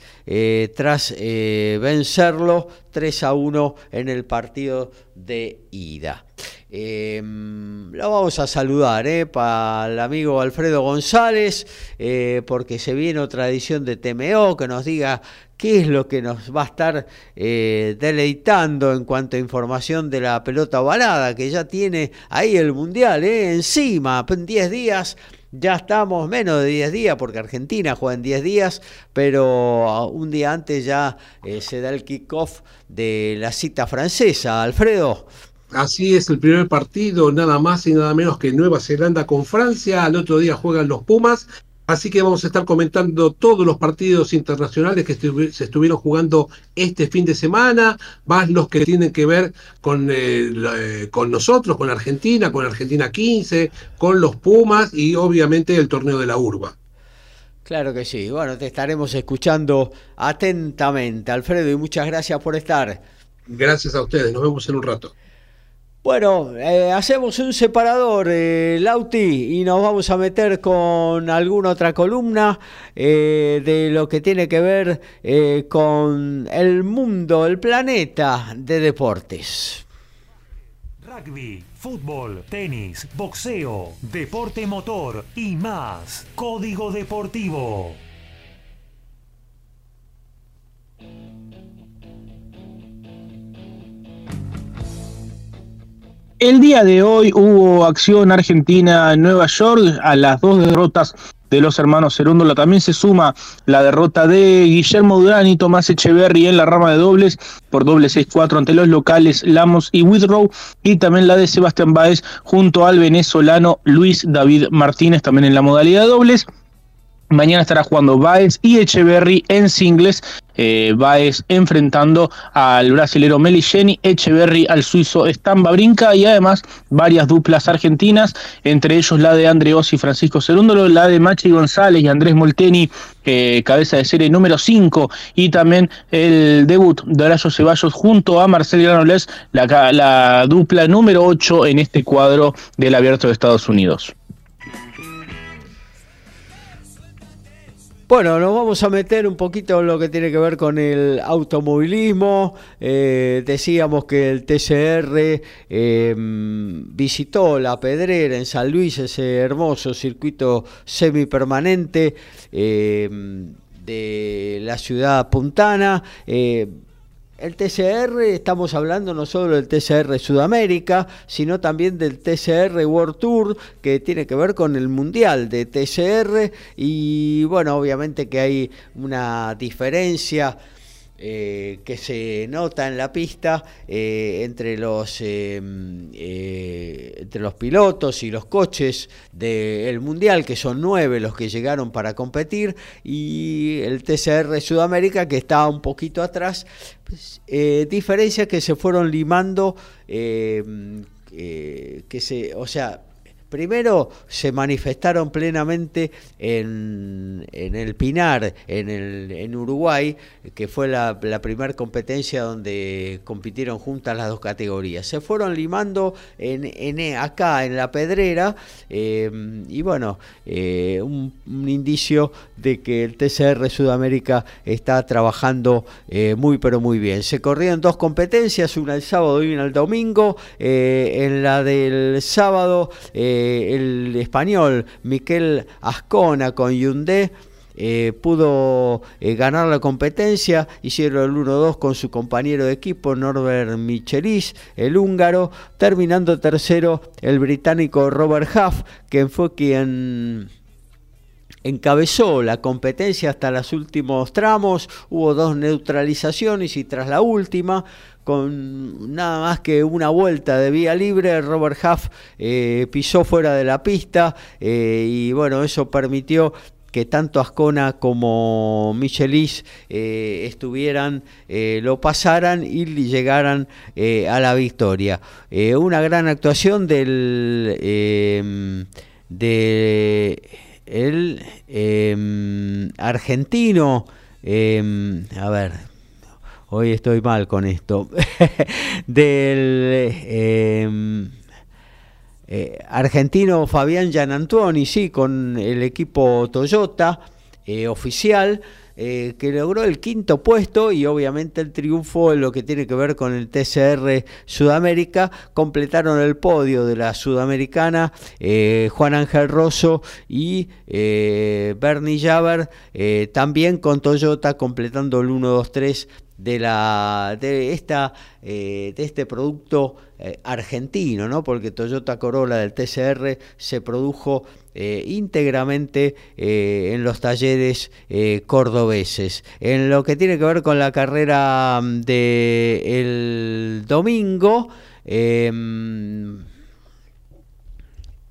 tras vencerlo 3 a 1 en el partido de ida. Eh, lo vamos a saludar eh, para el amigo Alfredo González, eh, porque se viene otra edición de TMO que nos diga qué es lo que nos va a estar eh, deleitando en cuanto a información de la pelota ovalada, que ya tiene ahí el Mundial encima, en 10 días. Ya estamos menos de 10 días porque Argentina juega en 10 días, pero un día antes ya se da el kickoff de la cita francesa. Alfredo. Así es el primer partido, nada más y nada menos que Nueva Zelanda con Francia. Al otro día juegan los Pumas. Así que vamos a estar comentando todos los partidos internacionales que se estuvieron jugando este fin de semana, más los que tienen que ver con, eh, eh, con nosotros, con Argentina, con Argentina 15, con los Pumas y obviamente el torneo de la Urba. Claro que sí. Bueno, te estaremos escuchando atentamente, Alfredo, y muchas gracias por estar. Gracias a ustedes. Nos vemos en un rato. Bueno, eh, hacemos un separador, eh, Lauti, y nos vamos a meter con alguna otra columna eh, de lo que tiene que ver con el mundo, el planeta de deportes. Rugby, fútbol, tenis, boxeo, deporte motor y más. Código Deportivo. El día de hoy hubo acción argentina en Nueva York a las dos derrotas de los hermanos Cerúndola. También se suma la derrota de Guillermo Durán y Tomás Echeverry en la rama de dobles por doble 6-4 ante los locales Lamos y Withrow y también la de Sebastián Báez junto al venezolano Luis David Martínez también en la modalidad de dobles. Mañana estará jugando Baez y Echeverry en singles. Eh, Baez enfrentando al brasilero Meligeni, Echeverry al suizo Stamba Brinca y además varias duplas argentinas, entre ellos la de Andreos y Francisco Cerúndolo, la de Machi González y Andrés Molteni, eh, cabeza de serie número 5, y también el debut de Horacio Ceballos junto a Marcel Granoles, la, la dupla número 8 en este cuadro del Abierto de Estados Unidos. Bueno, nos vamos a meter un poquito en lo que tiene que ver con el automovilismo. Eh, decíamos que el TCR em, visitó la Pedrera en San Luis, ese hermoso circuito semipermanente em, de la ciudad puntana. El TCR, estamos hablando no solo del TCR Sudamérica, sino también del TCR World Tour, que tiene que ver con el Mundial de TCR. Y bueno, obviamente que hay una diferencia eh, que se nota en la pista eh, entre, los, eh, entre los pilotos y los coches del Mundial, que son nueve los que llegaron para competir, y el TCR Sudamérica, que está un poquito atrás. Pues, diferencias que se fueron limando, que se, o sea, Primero se manifestaron plenamente en, el Pinar, en, el, en Uruguay, que fue la, primera competencia donde compitieron juntas las dos categorías. Se fueron limando en, acá, en la Pedrera, eh, y bueno, eh, un, indicio de que el TCR Sudamérica está trabajando eh, muy pero muy bien. Se corrieron dos competencias, una el sábado y una el domingo. en la del sábado... el español Miquel Ascona con Hyundai eh, pudo eh, ganar la competencia, hicieron el 1-2 con su compañero de equipo Norbert Michelis, el húngaro, terminando tercero el británico Robert Huff, quien fue quien encabezó la competencia hasta los últimos tramos, hubo dos neutralizaciones y tras la última, con nada más que una vuelta de vía libre, Robert Huff eh, pisó fuera de la pista eh, y bueno, eso permitió que tanto Ascona como Michelis eh, estuvieran, lo pasaran y llegaran a la victoria. una gran actuación del de el em, argentino, em, a ver, hoy estoy mal con esto, del em, eh, argentino Fabián Gianantuoni, sí, con el equipo Toyota eh, oficial. Eh, que logró el quinto puesto y obviamente el triunfo en lo que tiene que ver con el TCR Sudamérica. Completaron el podio de la Sudamericana eh, Juan Ángel Rosso y eh, Bernie Javer, también con Toyota completando el 1-2-3 de la de esta de este producto argentino no porque Toyota Corolla del TCR se produjo eh, íntegramente eh, en los talleres eh, cordobeses. En lo que tiene que ver con la carrera mm, del el domingo,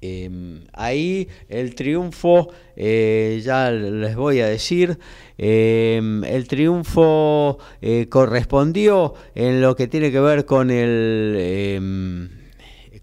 em, em, ahí el triunfo, ya les voy a decir, em, el triunfo correspondió en lo que tiene que ver con el,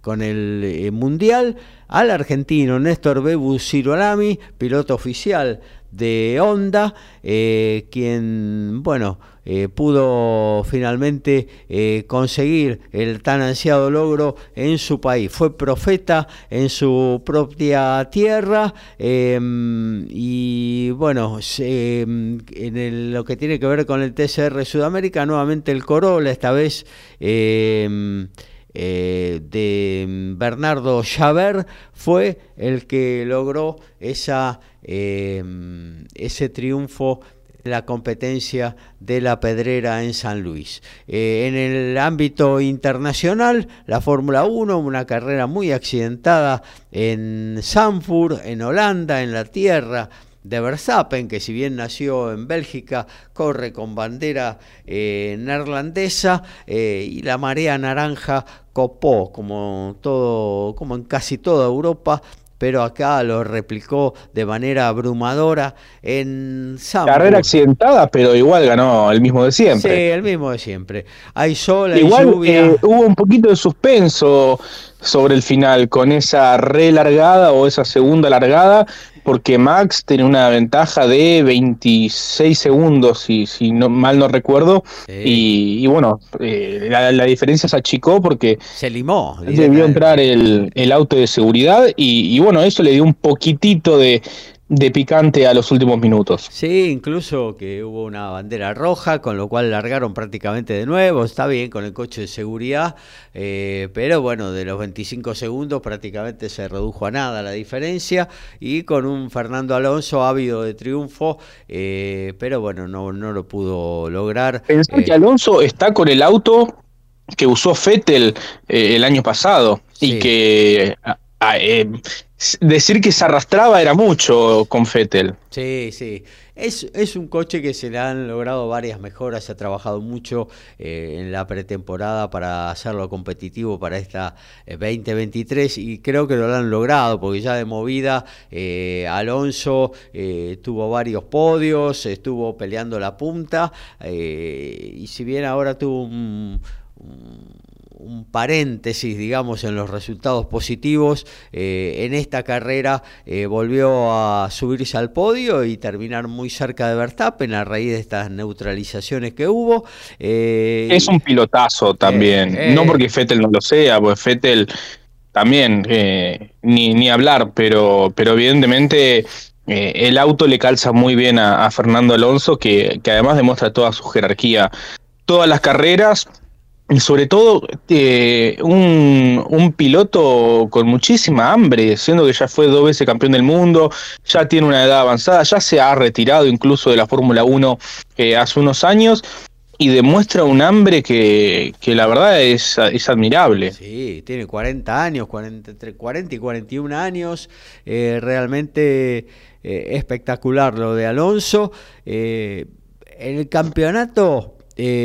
con el Mundial al argentino Néstor Bebu Cirolami, piloto oficial de Honda, eh, quien, bueno, eh, pudo finalmente eh, conseguir el tan ansiado logro en su país. Fue profeta en su propia tierra em, y bueno, em, en lo que tiene que ver con el TCR Sudamérica, nuevamente el Corolla, esta vez em, eh, de Bernardo Javert fue el que logró esa, ese triunfo la competencia de la pedrera en San Luis. Eh, en el ámbito internacional, la Fórmula 1, una carrera muy accidentada en Sanford, en Holanda, en la tierra de Verstappen, que si bien nació en Bélgica, corre con bandera eh, neerlandesa eh, y la marea naranja copó, como, todo, como en casi toda Europa, pero acá lo replicó de manera abrumadora en. Carrera accidentada, pero igual ganó el mismo de siempre. Sí, el mismo de siempre. Hay sol, hay lluvia. Eh, hubo un poquito de suspenso sobre el final con esa relargada o esa segunda largada porque Max tiene una ventaja de 26 segundos, si, si no, mal no recuerdo, y, bueno, eh, la, diferencia se achicó porque se limó. Debió entrar el, auto de seguridad y, y bueno, eso le dio un poquitito de, de picante a los últimos minutos. Sí, incluso que hubo una bandera roja, con lo cual largaron prácticamente de nuevo. Está bien con el coche de seguridad, eh, pero bueno, de los 25 segundos prácticamente se redujo a nada la diferencia y con un Fernando Alonso ávido de triunfo, eh, pero bueno, no, no lo pudo lograr. Pensé que eh, Alonso está con el auto que usó Fettel el año pasado y que decir que se arrastraba era mucho con Fettel. Sí, sí. Es, es, un coche que se le han logrado varias mejoras, se ha trabajado mucho eh, en la pretemporada para hacerlo competitivo para esta 2023 eh, y creo que lo han logrado porque ya de movida eh, Alonso tuvo varios podios, estuvo peleando la punta y si bien ahora tuvo un paréntesis, digamos, en los resultados positivos. Eh, en esta carrera eh, volvió a subirse al podio y terminar muy cerca de Verstappen a raíz de estas neutralizaciones que hubo. Eh, es un pilotazo también, no porque Fettel no lo sea, pues Fettel también, ni, ni hablar, pero, pero evidentemente... el auto le calza muy bien a, Fernando Alonso, que, que además demuestra toda su jerarquía. Todas las carreras, sobre todo eh, un, piloto con muchísima hambre, siendo que ya fue dos veces campeón del mundo, ya tiene una edad avanzada, ya se ha retirado incluso de la Fórmula 1 eh, hace unos años y demuestra un hambre que, la verdad es, es, admirable. Sí, tiene 40 años, 40, entre 40 y 41 años, eh, realmente espectacular lo de Alonso. en el campeonato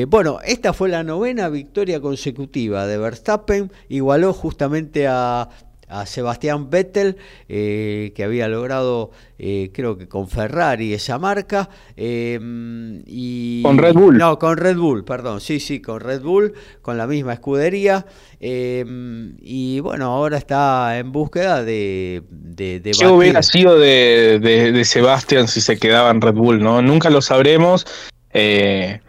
bueno, esta fue la novena victoria consecutiva de Verstappen, igualó justamente a, a Sebastián Vettel, eh, que había logrado, eh, creo que con Ferrari esa marca. Y, con Red Bull. No, con Red Bull, perdón, sí, sí, con Red Bull, con la misma escudería. Y bueno, ahora está en búsqueda de... de, de ¿Qué hubiera sido de, de, Sebastián si se quedaba en Red Bull? no Nunca lo sabremos. Eh,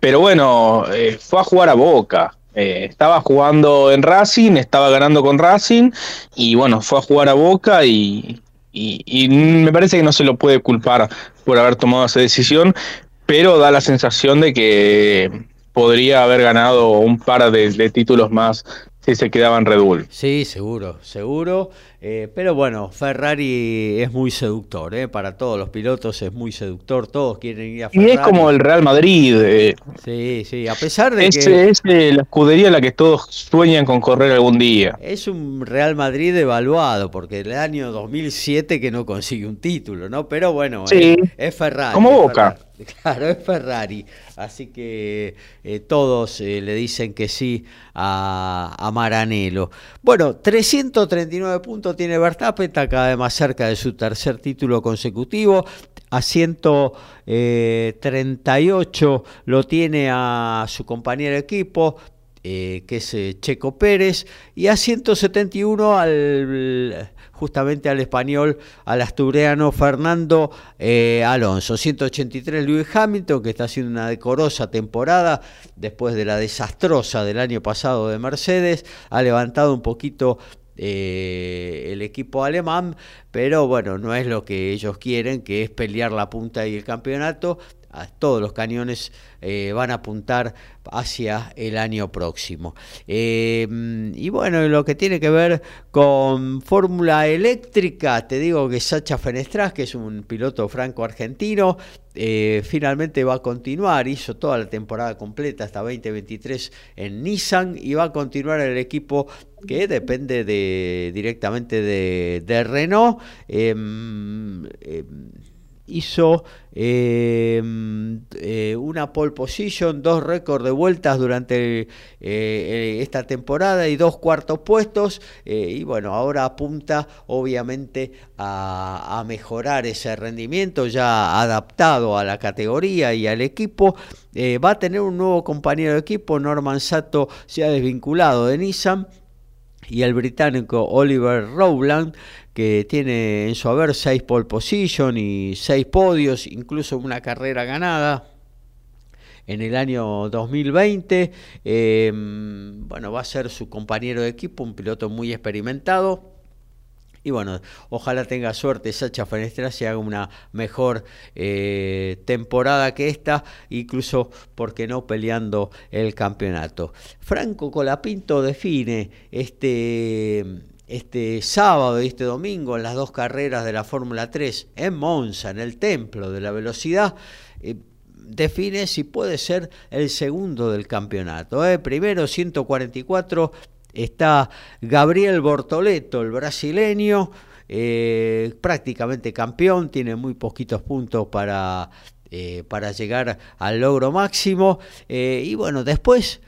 pero bueno, fue a jugar a Boca. Eh, estaba jugando en Racing, estaba ganando con Racing y bueno, fue a jugar a Boca y, me parece que no se lo puede culpar por haber tomado esa decisión, pero da la sensación de que podría haber ganado un par de títulos más si se quedaba en Red Bull. Sí, seguro, seguro. Eh, pero bueno, Ferrari es muy seductor, ¿eh? para todos los pilotos es muy seductor, todos quieren ir a Ferrari. Y es como el Real Madrid. Eh. Sí, sí, a pesar de es, que... Es la escudería en la que todos sueñan con correr algún día. Es un Real Madrid evaluado, porque el año 2007 que no consigue un título, ¿no? Pero bueno, es, Ferrari. Como Boca. Claro, es Ferrari. Así que eh, todos eh, le dicen que sí a, a, Maranello. Bueno, 339 puntos tiene Verstappen, está cada vez más cerca de su tercer título consecutivo. A 138 lo tiene a su compañero de equipo, eh, que es Checo Pérez, y a 171 al justamente al español, al asturiano Fernando eh, Alonso. 183 Lewis Hamilton, que está haciendo una decorosa temporada después de la desastrosa del año pasado de Mercedes, ha levantado un poquito eh, el equipo alemán, pero bueno, no es lo que ellos quieren, que es pelear la punta y el campeonato, todos los cañones eh, van a apuntar hacia el año próximo. Em, y bueno, lo que tiene que ver con Fórmula Eléctrica, te digo que Sacha Fenestras, que es un piloto franco-argentino, eh, finalmente va a continuar, hizo toda la temporada completa hasta 2023 en Nissan y va a continuar el equipo que depende de, directamente de, de Renault. Em, em, hizo eh, eh, una pole position, dos récords de vueltas durante eh, esta temporada y dos cuartos puestos. y bueno, ahora apunta obviamente a, mejorar ese rendimiento ya adaptado a la categoría y al equipo. va a tener un nuevo compañero de equipo, Norman Sato se ha desvinculado de Nissan y el británico Oliver Rowland que tiene en su haber seis pole position y seis podios, incluso una carrera ganada en el año 2020. Em, bueno, va a ser su compañero de equipo, un piloto muy experimentado. Y bueno, ojalá tenga suerte Sacha Fenestra y haga una mejor eh, temporada que esta, incluso, porque no peleando el campeonato. Franco Colapinto define este este sábado y este domingo en las dos carreras de la Fórmula 3 en Monza, en el templo de la velocidad, eh, define si puede ser el segundo del campeonato. ¿eh? Primero 144 está Gabriel Bortoleto, el brasileño, eh, prácticamente campeón, tiene muy poquitos puntos para, para llegar al logro máximo. y bueno, después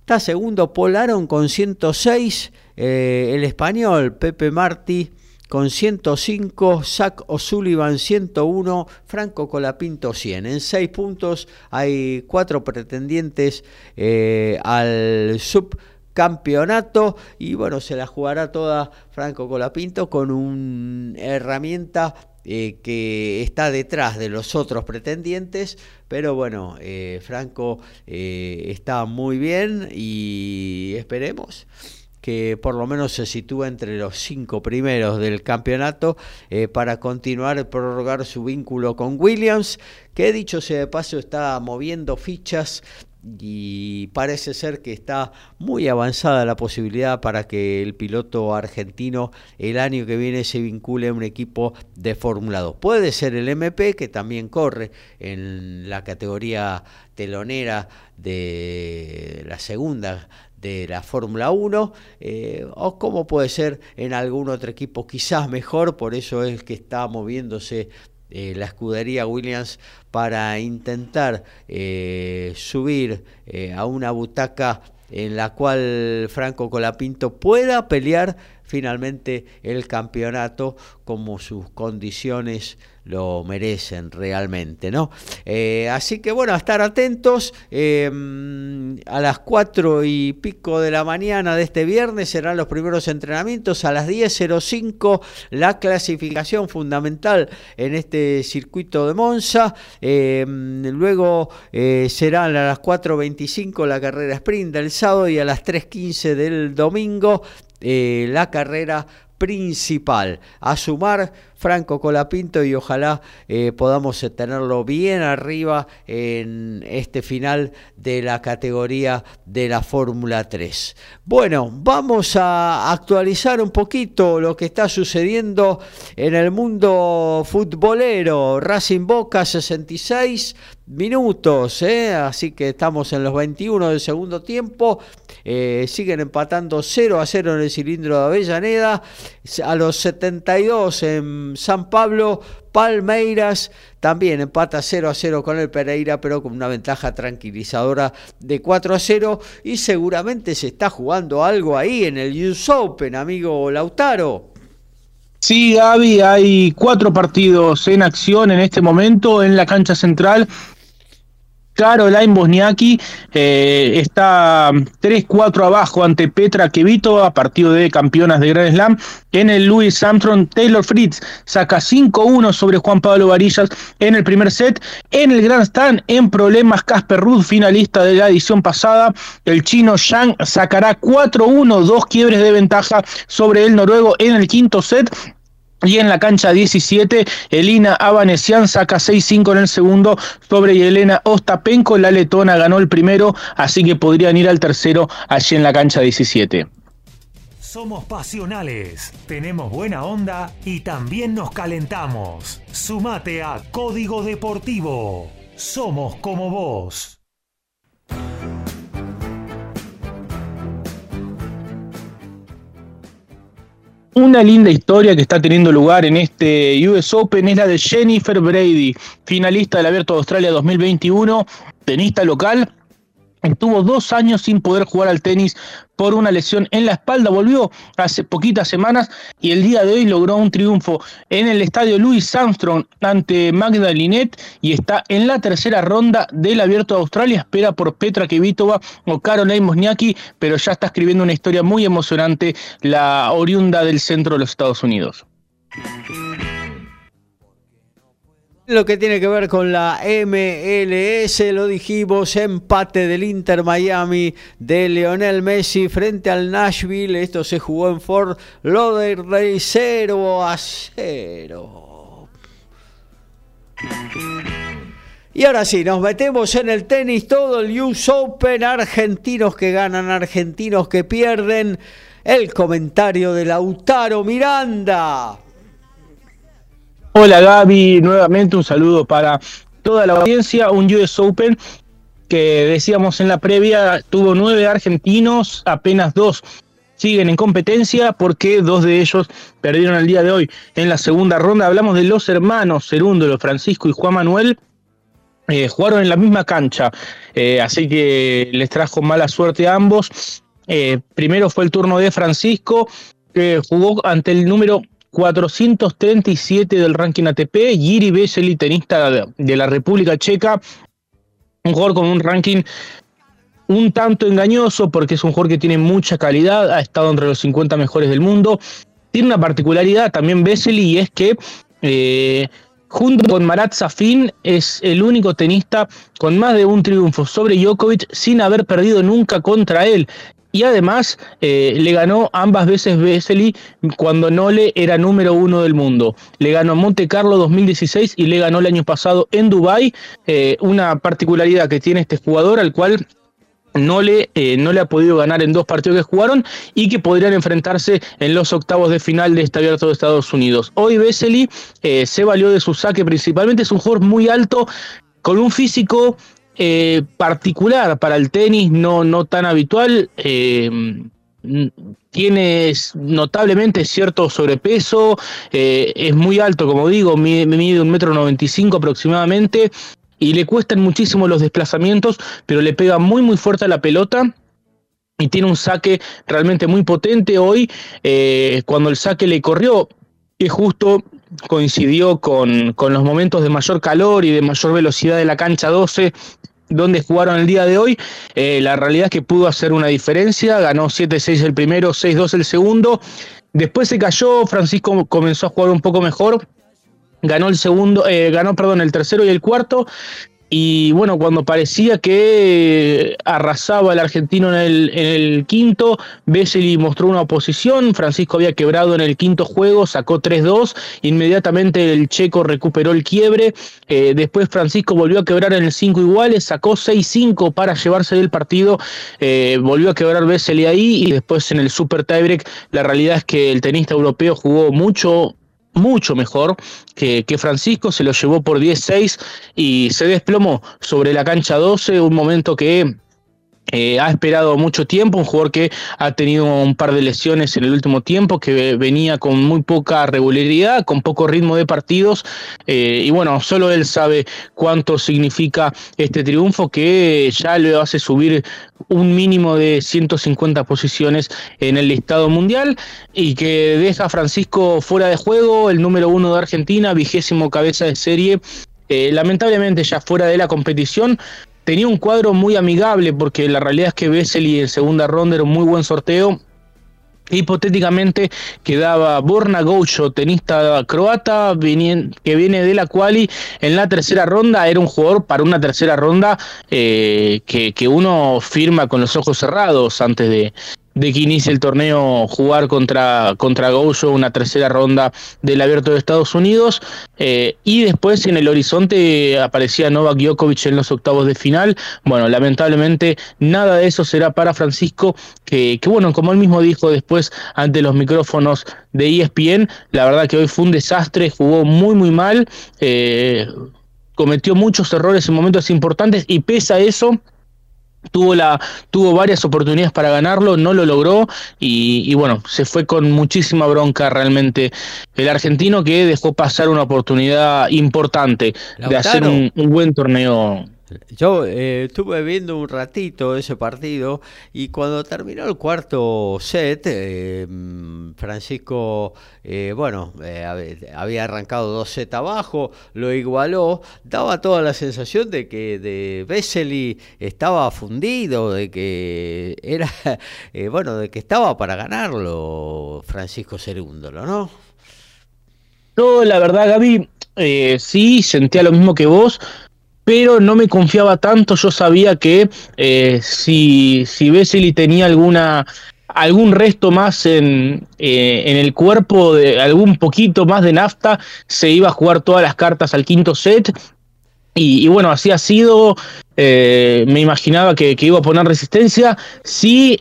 está segundo Paul Aron con 106. Eh, el español Pepe Martí con 105, Zach O'Sullivan 101, Franco Colapinto 100. En seis puntos hay cuatro pretendientes eh, al subcampeonato y bueno, se la jugará toda Franco Colapinto con una herramienta eh, que está detrás de los otros pretendientes, pero bueno, Franco está muy bien y esperemos que por lo menos se sitúa entre los cinco primeros del campeonato eh, para continuar y prorrogar su vínculo con Williams, que dicho sea de paso está moviendo fichas y parece ser que está muy avanzada la posibilidad para que el piloto argentino el año que viene se vincule a un equipo de Fórmula 2. Puede ser el MP que también corre en la categoría telonera de la segunda de la Fórmula 1, eh, o como puede ser en algún otro equipo quizás mejor, por eso es que está moviéndose eh, la escudería Williams para intentar eh, subir a una butaca en la cual Franco Colapinto pueda pelear finalmente el campeonato como sus condiciones lo merecen realmente, ¿no? Eh, así que bueno, a estar atentos. Em, a las cuatro y pico de la mañana de este viernes serán los primeros entrenamientos. A las 10.05 la clasificación fundamental en este circuito de Monza. Em, luego eh, serán a las 4.25 la carrera sprint del sábado y a las 3.15 del domingo eh, la carrera principal. A sumar Franco Colapinto y ojalá eh, podamos tenerlo bien arriba en este final de la categoría de la Fórmula 3. Bueno, vamos a actualizar un poquito lo que está sucediendo en el mundo futbolero. Racing Boca 66 minutos, ¿eh? así que estamos en los 21 del segundo tiempo. Eh, siguen empatando 0 a 0 en el cilindro de Avellaneda. A los 72 en San Pablo, Palmeiras también empata 0 a 0 con el Pereira, pero con una ventaja tranquilizadora de 4 a 0. Y seguramente se está jugando algo ahí en el US Open, amigo Lautaro. Sí, Gaby, hay cuatro partidos en acción en este momento en la cancha central Caroline Bosniaki eh, está 3-4 abajo ante Petra Kevito a partido de campeonas de Grand Slam. En el Louis Armstrong, Taylor Fritz saca 5-1 sobre Juan Pablo Varillas en el primer set. En el Grand Stand, en problemas, Casper Ruth, finalista de la edición pasada. El chino Zhang sacará 4-1, dos quiebres de ventaja sobre el noruego en el quinto set. Y en la cancha 17, Elina Avanesian saca 6-5 en el segundo sobre Elena Ostapenko. La letona ganó el primero, así que podrían ir al tercero allí en la cancha 17. Somos pasionales, tenemos buena onda y también nos calentamos. Sumate a Código Deportivo. Somos como vos. Una linda historia que está teniendo lugar en este US Open es la de Jennifer Brady, finalista del Abierto de Australia 2021, tenista local. Estuvo dos años sin poder jugar al tenis por una lesión en la espalda. Volvió hace poquitas semanas y el día de hoy logró un triunfo en el estadio Louis Armstrong ante Magda Linet y está en la tercera ronda del Abierto de Australia. Espera por Petra Kvitova o Caroline Mosniaki, pero ya está escribiendo una historia muy emocionante la oriunda del centro de los Estados Unidos. Lo que tiene que ver con la MLS, lo dijimos, empate del Inter Miami de Lionel Messi frente al Nashville. Esto se jugó en Fort Lauderdale 0 a 0. Y ahora sí, nos metemos en el tenis, todo el US Open, argentinos que ganan, argentinos que pierden. El comentario de Lautaro Miranda. Hola Gaby, nuevamente un saludo para toda la audiencia, un US Open que decíamos en la previa tuvo nueve argentinos, apenas dos siguen en competencia porque dos de ellos perdieron el día de hoy en la segunda ronda. Hablamos de los hermanos Cerúndolo, Francisco y Juan Manuel. Eh, jugaron en la misma cancha, eh, así que les trajo mala suerte a ambos. Eh, primero fue el turno de Francisco, que jugó ante el número 437 del ranking ATP, Yiri Vesely, tenista de, la República Checa, un jugador con un ranking un tanto engañoso porque es un jugador que tiene mucha calidad, ha estado entre los 50 mejores del mundo. Tiene una particularidad también Vesely y es que eh, junto con Marat Safin es el único tenista con más de un triunfo sobre Djokovic sin haber perdido nunca contra él y además eh, le ganó ambas veces Vesely cuando Nole era número uno del mundo. Le ganó Monte Carlo 2016 y le ganó el año pasado en Dubai. Eh, una particularidad que tiene este jugador al cual no le, eh, no le ha podido ganar en dos partidos que jugaron y que podrían enfrentarse en los octavos de final de este abierto de Estados Unidos. Hoy Vesely se valió de su saque principalmente, es un jugador muy alto, con un físico eh, particular para el tenis, no, no tan habitual. Eh, tiene notablemente cierto sobrepeso, eh, es muy alto, como digo, mide, mide un metro noventa y cinco aproximadamente, y le cuestan muchísimo los desplazamientos, pero le pega muy muy fuerte a la pelota y tiene un saque realmente muy potente hoy. cuando el saque le corrió, que justo coincidió con, con, los momentos de mayor calor y de mayor velocidad de la cancha 12 donde jugaron el día de hoy. Eh, la realidad es que pudo hacer una diferencia, ganó 7-6 el primero, 6-2 el segundo. Después se cayó, Francisco comenzó a jugar un poco mejor. Ganó el segundo, eh, ganó, perdón, el tercero y el cuarto. Y bueno, cuando parecía que arrasaba el argentino en el, en el quinto, Vesely mostró una oposición, Francisco había quebrado en el quinto juego, sacó 3-2, inmediatamente el checo recuperó el quiebre, eh, después Francisco volvió a quebrar en el 5 iguales, sacó 6-5 para llevarse del partido, eh, volvió a quebrar Vesely ahí y después en el super tiebreak la realidad es que el tenista europeo jugó mucho mucho mejor que, que, Francisco, se lo llevó por 10-6 y se desplomó sobre la cancha 12, un momento que eh, ha esperado mucho tiempo, un jugador que ha tenido un par de lesiones en el último tiempo, que venía con muy poca regularidad, con poco ritmo de partidos, eh, y bueno, solo él sabe cuánto significa este triunfo que ya le hace subir un mínimo de 150 posiciones en el listado mundial y que deja a Francisco fuera de juego, el número uno de Argentina, vigésimo cabeza de serie. Eh, lamentablemente ya fuera de la competición, tenía un cuadro muy amigable porque la realidad es que Vesely en segunda ronda era un muy buen sorteo. Hipotéticamente quedaba Borna Goucho, tenista croata, que viene de la quali en la tercera ronda. Era un jugador para una tercera ronda eh, que uno firma con los ojos cerrados antes de, de que inicie el torneo jugar contra, contra Goucho, una tercera ronda del Abierto de Estados Unidos. Eh, y después en el horizonte aparecía Novak Djokovic en los octavos de final. Bueno, lamentablemente nada de eso será para Francisco, que, que bueno, como él mismo dijo después ante los micrófonos de ESPN, la verdad que hoy fue un desastre, jugó muy, muy mal. Eh, cometió muchos errores en momentos importantes y pese a eso tuvo la tuvo varias oportunidades para ganarlo no lo logró y, bueno se fue con muchísima bronca realmente el argentino que dejó pasar una oportunidad importante de hacer un, buen torneo yo eh, estuve viendo un ratito ese partido y cuando terminó el cuarto set, eh, Francisco, eh, bueno, había arrancado dos sets abajo, lo igualó, daba toda la sensación de que de Vesely estaba fundido, de que era, bueno, de que estaba para ganarlo Francisco Cerúndolo, ¿no? No, la verdad, Gaby, sí, sentía lo mismo que vos pero no me confiaba tanto. Yo sabía que eh, si, si Vesely tenía alguna algún resto más en, eh, en, el cuerpo, de algún poquito más de nafta, se iba a jugar todas las cartas al quinto set. Y, bueno, así ha sido. Eh, me imaginaba que, que, iba a poner resistencia. Sí,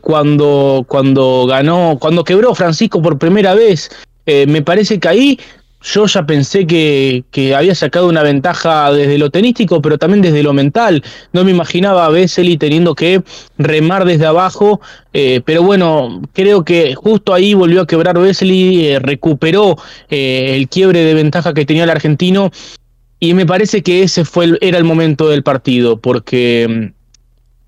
cuando, cuando ganó, cuando quebró Francisco por primera vez, me parece que ahí yo ya pensé que, que, había sacado una ventaja desde lo tenístico, pero también desde lo mental. No me imaginaba a Vesely teniendo que remar desde abajo, eh, pero bueno, creo que justo ahí volvió a quebrar Vesely, eh, recuperó eh, el quiebre de ventaja que tenía el argentino, y me parece que ese fue era el momento del partido, porque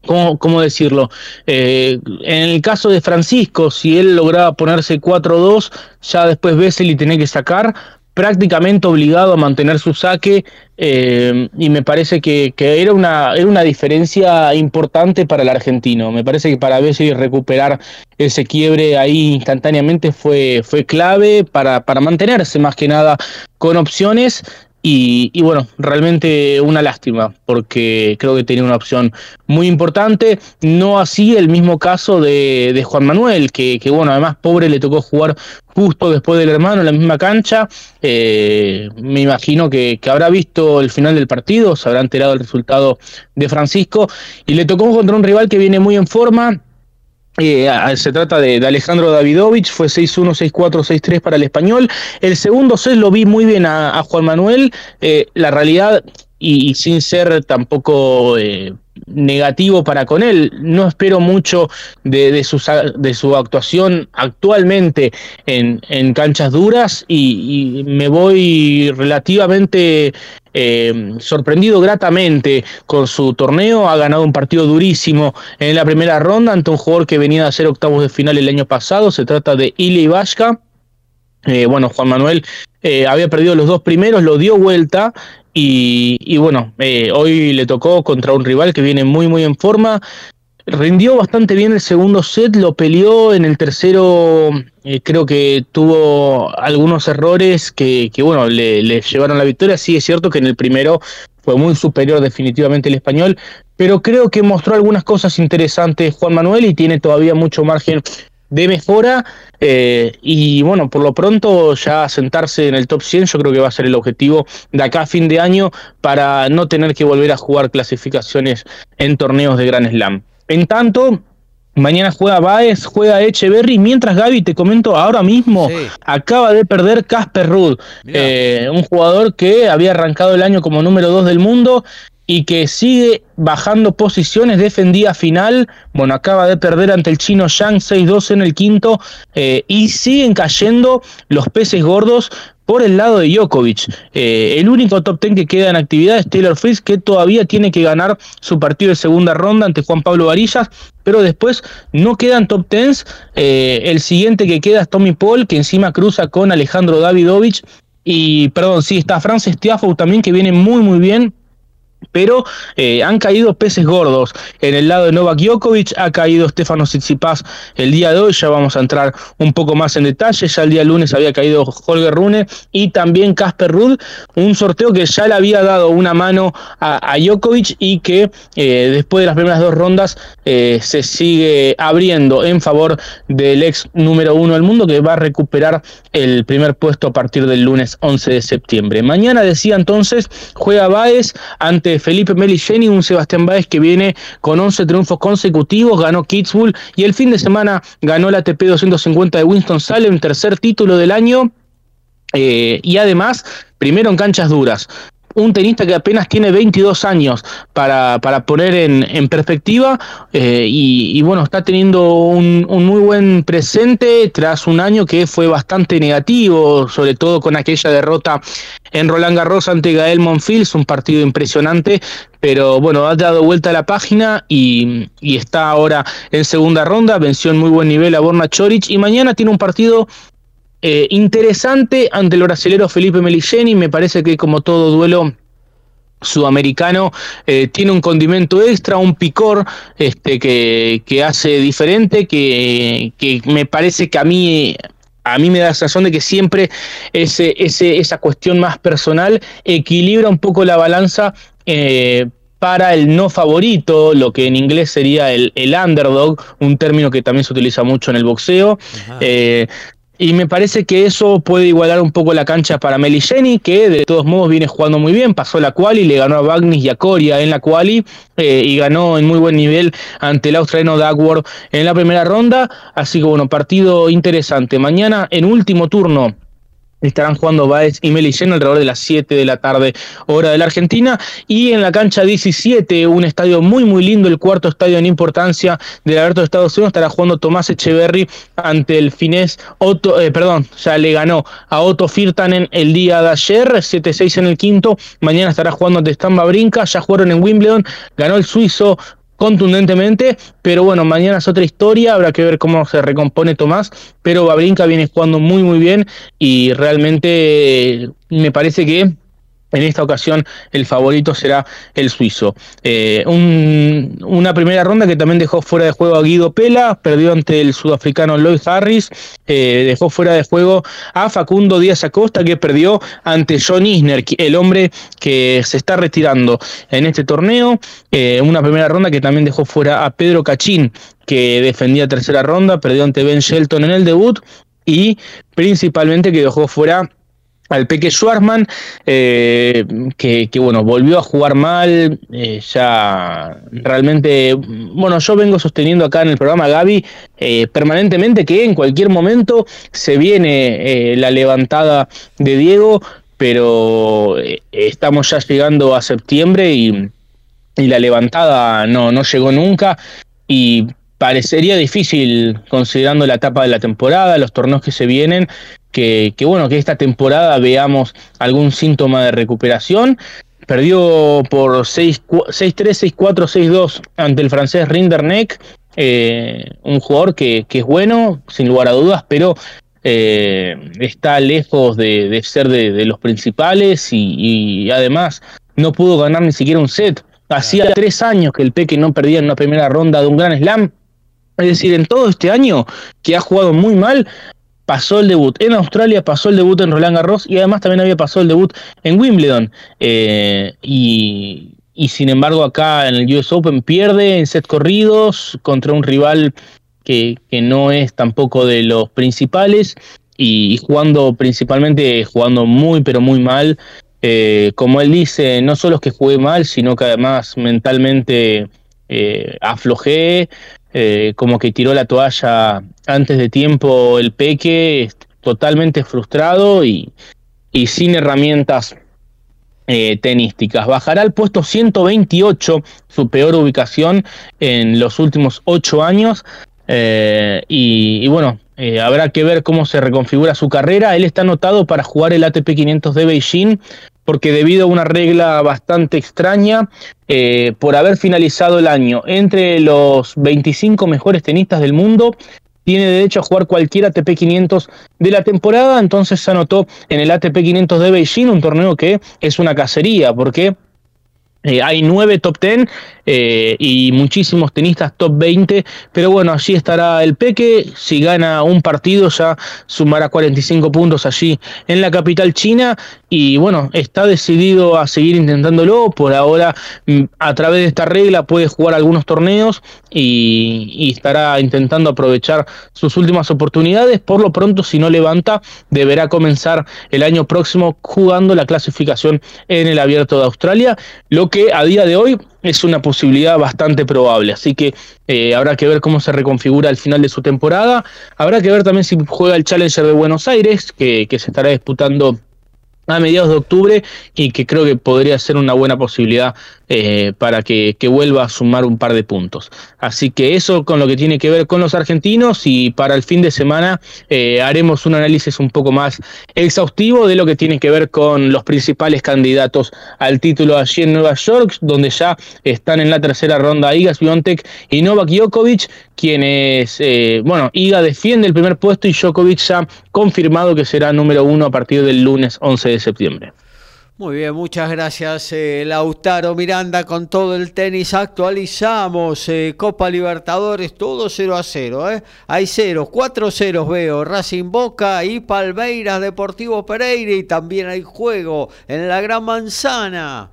¿Cómo, ¿Cómo, decirlo? Eh, en el caso de Francisco, si él lograba ponerse 4-2, ya después Vesely tenía que sacar, prácticamente obligado a mantener su saque eh, y me parece que, era, una, era una diferencia importante para el argentino. Me parece que para Bessi recuperar ese quiebre ahí instantáneamente fue, fue clave para, para mantenerse más que nada con opciones y, bueno, realmente una lástima, porque creo que tenía una opción muy importante. No así el mismo caso de, Juan Manuel, que, que, bueno, además pobre le tocó jugar justo después del hermano en la misma cancha. Eh, me imagino que, que, habrá visto el final del partido, se habrá enterado el resultado de Francisco, y le tocó contra un rival que viene muy en forma eh, se trata de, Alejandro Davidovich, fue 6-1, 6-4, 6-3 para el español. El segundo set lo vi muy bien a, Juan Manuel. Eh, la realidad, y, sin ser tampoco eh, negativo para con él. No espero mucho de, su, actuación actualmente en, en canchas duras y, me voy relativamente eh, sorprendido gratamente con su torneo. Ha ganado un partido durísimo en la primera ronda ante un jugador que venía a hacer octavos de final el año pasado. Se trata de Ili Vashka. Eh, bueno, Juan Manuel eh, había perdido los dos primeros, lo dio vuelta y, bueno, eh, hoy le tocó contra un rival que viene muy, muy en forma. Rindió bastante bien el segundo set, lo peleó en el tercero, eh, creo que tuvo algunos errores que, que bueno, le, le, llevaron la victoria. Sí, es cierto que en el primero fue muy superior definitivamente el español, pero creo que mostró algunas cosas interesantes Juan Manuel y tiene todavía mucho margen de mejora eh, y bueno, por lo pronto ya sentarse en el top 100 yo creo que va a ser el objetivo de acá a fin de año para no tener que volver a jugar clasificaciones en torneos de Gran Slam. En tanto, Mañana juega Baez, juega Echeverry, mientras Gaby, te comento ahora mismo, acaba de perder Casper Rudd, eh, un jugador que había arrancado el año como número 2 del mundo y que sigue bajando posiciones, defendía final, bueno, acaba de perder ante el chino Yang 6-2 en el quinto eh, y siguen cayendo los peces gordos por el lado de Djokovic. Eh, el único top 10 que queda en actividad es Taylor Fritz, que todavía tiene que ganar su partido de segunda ronda ante Juan Pablo Varillas, pero después no quedan top 10. Eh, el siguiente que queda es Tommy Paul, que encima cruza con Alejandro Davidovich. Y, perdón, sí, está Francis Tiafoe también, que viene muy, muy bien pero eh, han caído peces gordos. En el lado de Novak Djokovic ha caído Stefano Tsitsipas el día de hoy, ya vamos a entrar un poco más en detalle, ya el día lunes había caído Holger Rune y también Casper Rudd, un sorteo que ya le había dado una mano a, Djokovic y que eh, después de las primeras dos rondas eh, se sigue abriendo en favor del ex número uno del mundo que va a recuperar el primer puesto a partir del lunes 11 de septiembre. Mañana decía entonces, juega Baez ante Felipe Meligeni, un Sebastián Báez que viene con 11 triunfos consecutivos, ganó Kitzbühel y el fin de semana ganó la ATP 250 de Winston-Salem, tercer título del año. Eh, y además, primero en canchas duras un tenista que apenas tiene 22 años para, para poner en, en perspectiva eh, y, bueno, está teniendo un, un, muy buen presente tras un año que fue bastante negativo, sobre todo con aquella derrota en Roland Garros ante Gael Monfils, un partido impresionante, pero bueno, ha dado vuelta a la página y, y está ahora en segunda ronda, venció en muy buen nivel a Borna Choric y mañana tiene un partido eh, interesante ante el brasilero Felipe Meligeni, me parece que como todo duelo sudamericano eh, tiene un condimento extra, un picor este, que, que hace diferente, que, que, me parece que a mí a mí me da la sensación de que siempre ese, ese, esa cuestión más personal equilibra un poco la balanza eh, para el no favorito, lo que en inglés sería el, el, underdog, un término que también se utiliza mucho en el boxeo. Eh, y me parece que eso puede igualar un poco la cancha para Meligeni, que de todos modos viene jugando muy bien. Pasó la quali, le ganó a Bagnis y a Coria en la quali eh, y ganó en muy buen nivel ante el australiano Dagworth en la primera ronda. Así que bueno, partido interesante. Mañana en último turno estarán jugando Baez y Melicena alrededor de las 7 de la tarde, hora de la Argentina. Y en la cancha 17, un estadio muy, muy lindo, el cuarto estadio en importancia del Alberto de Estados Unidos, estará jugando Tomás Echeverry ante el finés Otto, eh, perdón, ya le ganó a Otto Firtanen el día de ayer, 7-6 en el quinto. Mañana estará jugando ante Stamba Brinca, ya jugaron en Wimbledon, ganó el suizo contundentemente, pero bueno, mañana es otra historia, habrá que ver cómo se recompone Tomás, pero Babrinka viene jugando muy muy bien y realmente me parece que en esta ocasión el favorito será el suizo. Eh, una primera ronda que también dejó fuera de juego a Guido Pela, perdió ante el sudafricano Lloyd Harris, eh, dejó fuera de juego a Facundo Díaz Acosta que perdió ante John Isner, el hombre que se está retirando en este torneo. Eh, una primera ronda que también dejó fuera a Pedro Cachín que defendía tercera ronda, perdió ante Ben Shelton en el debut y principalmente que dejó fuera al Peque Schwarzman, eh, que, bueno, volvió a jugar mal, eh, ya realmente, bueno, yo vengo sosteniendo acá en el programa Gaby eh, permanentemente que en cualquier momento se viene la levantada de Diego, pero estamos ya llegando a septiembre y, la levantada no, no llegó nunca. Y parecería difícil considerando la etapa de la temporada, los torneos que se vienen, que, bueno, que esta temporada veamos algún síntoma de recuperación. Perdió por 6-3, 6-4, 6-2 ante el francés Rinderneck, eh, un jugador que, es bueno, sin lugar a dudas, pero eh, está lejos de, ser de, los principales y, además no pudo ganar ni siquiera un set. Hacía tres años que el Peque no perdía en una primera ronda de un gran slam. Es decir, en todo este año que ha jugado muy mal, pasó el debut en Australia, pasó el debut en Roland Garros y además también había pasado el debut en Wimbledon. Eh, y, sin embargo acá en el US Open pierde en set corridos contra un rival que, no es tampoco de los principales y, jugando principalmente, jugando muy pero muy mal. Eh, como él dice, no solo es que jugué mal, sino que además mentalmente eh, aflojé, eh, como que tiró la toalla antes de tiempo el Peque, totalmente frustrado y, y sin herramientas eh, tenísticas. Bajará al puesto 128, su peor ubicación en los últimos ocho años. Eh, y, bueno, habrá que ver cómo se reconfigura su carrera. Él está anotado para jugar el ATP 500 de Beijing porque debido a una regla bastante extraña, eh, por haber finalizado el año entre los 25 mejores tenistas del mundo, tiene derecho a jugar cualquier ATP 500 de la temporada, entonces se anotó en el ATP 500 de Beijing, un torneo que es una cacería, porque eh, hay nueve top 10 eh, y muchísimos tenistas top 20, pero bueno, allí estará el Peque, si gana un partido ya sumará 45 puntos allí en la capital china. Y bueno, está decidido a seguir intentándolo, por ahora mm, a través de esta regla puede jugar algunos torneos y, estará intentando aprovechar sus últimas oportunidades, por lo pronto si no levanta deberá comenzar el año próximo jugando la clasificación en el abierto de Australia, lo que a día de hoy es una posibilidad bastante probable. Así que eh, habrá que ver cómo se reconfigura al final de su temporada. Habrá que ver también si juega el Challenger de Buenos Aires, que, que se estará disputando a mediados de octubre y que creo que podría ser una buena posibilidad eh, para que, vuelva a sumar un par de puntos. Así que eso con lo que tiene que ver con los argentinos y para el fin de semana eh, haremos un análisis un poco más exhaustivo de lo que tiene que ver con los principales candidatos al título allí en Nueva York, donde ya están en la tercera ronda Iga Swiatek y Novak Djokovic, quienes, eh, bueno, Iga defiende el primer puesto y Djokovic ya ha confirmado que será número uno a partir del lunes 11 de septiembre. Muy bien, muchas gracias eh, Lautaro Miranda con todo el tenis. Actualizamos eh, Copa Libertadores, todo 0 a 0. Eh. Hay 0, 4 ceros veo. Racing Boca y Palmeiras Deportivo Pereira y también hay juego en la Gran Manzana.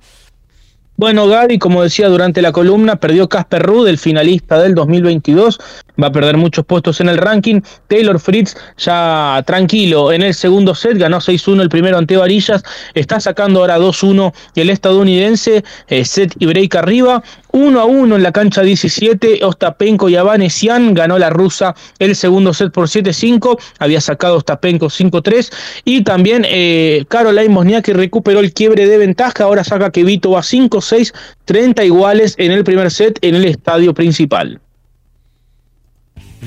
Bueno, Gaby, como decía durante la columna, perdió Casper Ruud, el finalista del 2022, va a perder muchos puestos en el ranking. Taylor Fritz ya tranquilo en el segundo set, ganó 6-1 el primero ante Varillas, está sacando ahora 2-1 el estadounidense, eh, set y break arriba. 1 a 1 en la cancha 17, Ostapenko y Avanesian ganó la rusa el segundo set por 7-5, había sacado Ostapenko 5-3 y también eh, Caroline Mosniaki recuperó el quiebre de ventaja, ahora saca que Vito va 5-6, 30 iguales en el primer set en el estadio principal.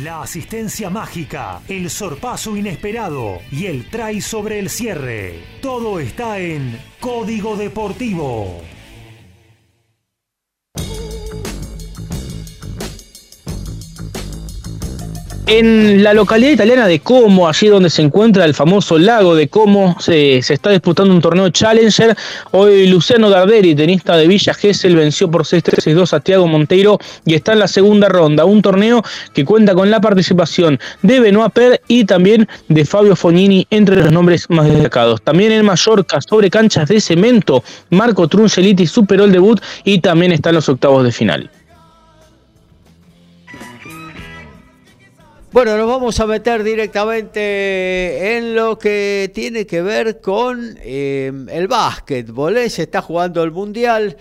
La asistencia mágica, el sorpaso inesperado y el try sobre el cierre. Todo está en Código Deportivo. En la localidad italiana de Como, allí donde se encuentra el famoso lago de Como, se, está disputando un torneo Challenger. Hoy Luciano Darderi, tenista de Villa Gesell, venció por 6-3-6-2 a Tiago Monteiro y está en la segunda ronda. Un torneo que cuenta con la participación de Benoit Per y también de Fabio Fognini, entre los nombres más destacados. También en Mallorca, sobre canchas de cemento, Marco Trunceliti superó el debut y también está en los octavos de final. Bueno, nos vamos a meter directamente en lo que tiene que ver con eh, el básquetbol. ¿eh? Se está jugando el Mundial.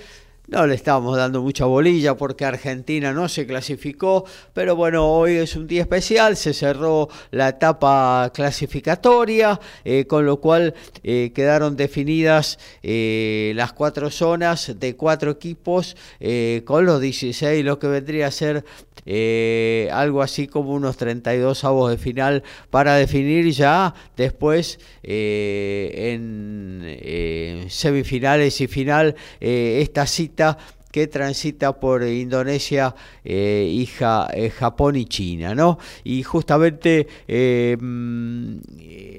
No le estábamos dando mucha bolilla porque Argentina no se clasificó, pero bueno, hoy es un día especial, se cerró la etapa clasificatoria, eh, con lo cual eh, quedaron definidas eh, las cuatro zonas de cuatro equipos con los 16, lo que vendría a ser algo así como unos 32 avos de final para definir ya después en semifinales y final esta cita Twitter que transita por Indonesia, eh, eh, Japón y China, ¿no? Y justamente eh, mm,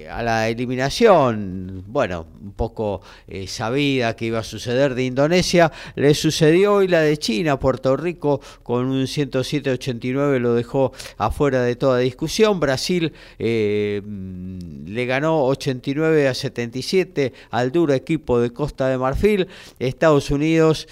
a la eliminación, bueno, un poco sabida que iba a suceder de Indonesia, le sucedió hoy la de China, Puerto Rico con un 107-89 lo dejó afuera de toda discusión, Brasil mm, le ganó 89 a 77 al duro equipo de Costa de Marfil, Estados Unidos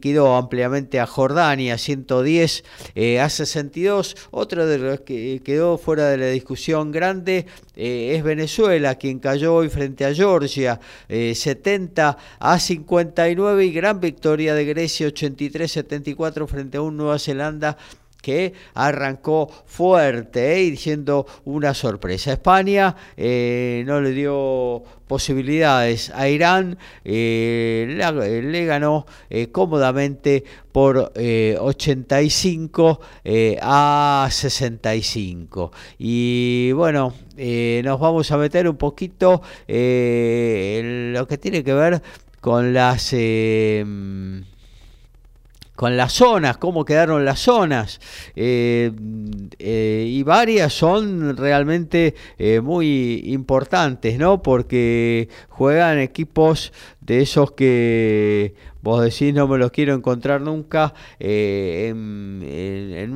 liquidó ampliamente a Jordania 110 eh, a 62. Otro de los que quedó fuera de la discusión grande eh, es Venezuela, quien cayó hoy frente a Georgia 70 eh, a 59 y gran victoria de Grecia 83-74 frente a un Nueva Zelanda que arrancó fuerte diciendo una sorpresa. España no le dio posibilidades a Irán, eh, le ganó eh, cómodamente por 85 eh, a 65. Y bueno, nos vamos a meter un poquito en lo que tiene que ver con las con las zonas, cómo quedaron las zonas. Eh, eh, y varias son realmente eh, muy importantes, ¿no? Porque juegan equipos de esos que vos decís no me los quiero encontrar nunca en,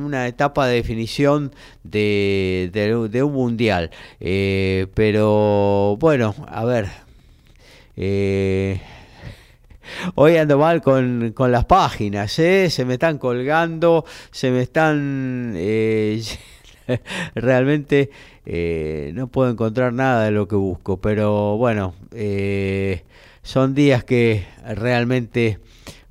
una etapa de definición de, de un mundial. pero bueno, a ver. Hoy ando mal con, las páginas, ¿eh? se me están colgando, se me están... Eh, realmente eh, no puedo encontrar nada de lo que busco, pero bueno, son días que realmente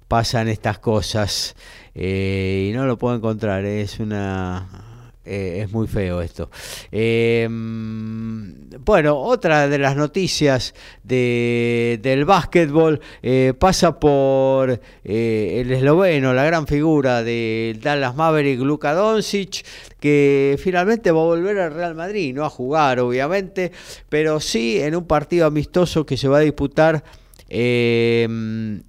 pasan estas cosas y no lo puedo encontrar, es una eh, es muy feo esto. Em, bueno, otra de las noticias de, del básquetbol eh, pasa por eh, el esloveno, la gran figura de Dallas Maverick, Luka Doncic, que finalmente va a volver al Real Madrid, no a jugar obviamente, pero sí en un partido amistoso que se va a disputar eh,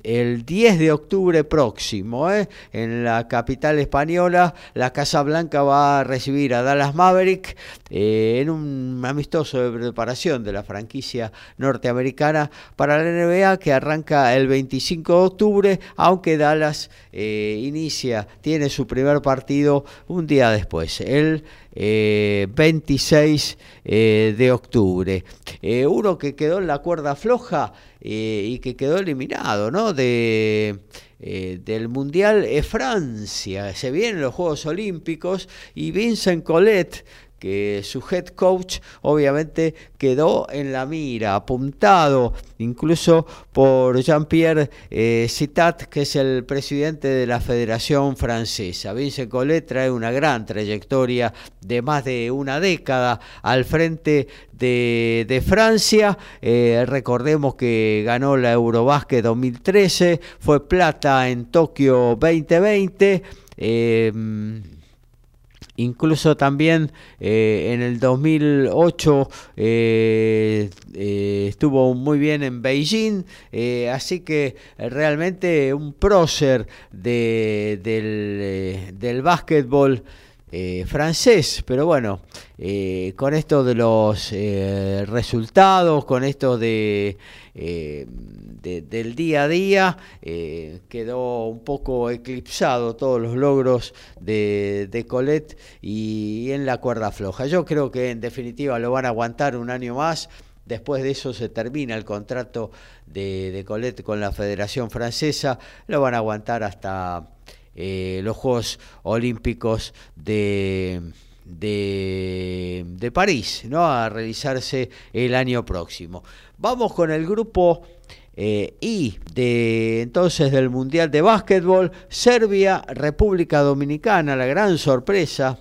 el 10 de octubre próximo, eh, en la capital española, la Casa Blanca va a recibir a Dallas Maverick eh, en un amistoso de preparación de la franquicia norteamericana para la NBA que arranca el 25 de octubre, aunque Dallas inicia, tiene su primer partido un día después, el 26 de octubre. uno que quedó en la cuerda floja eh, y que quedó eliminado ¿no? de, eh, del Mundial es Francia. Se vienen los Juegos Olímpicos y Vincent Colette que su head coach obviamente quedó en la mira, apuntado incluso por Jean-Pierre eh, Citat, que es el presidente de la Federación Francesa. Vincent Collet trae una gran trayectoria de más de una década al frente de, Francia. Eh, recordemos que ganó la Eurobasket 2013, fue plata en Tokio 2020. Incluso también eh, en el 2008 eh, eh, estuvo muy bien en Beijing, así que realmente un prócer de, del, del básquetbol francés, pero bueno, con esto de los resultados, con esto de del día a día, eh, quedó un poco eclipsado todos los logros de, de Colette y en la cuerda floja. Yo creo que en definitiva lo van a aguantar un año más. Después de eso se termina el contrato de, de Colette con la Federación Francesa. Lo van a aguantar hasta eh, los Juegos Olímpicos de, de, París, ¿no? a realizarse el año próximo. Vamos con el grupo Eh, y de entonces del Mundial de Básquetbol, Serbia, República Dominicana, la gran sorpresa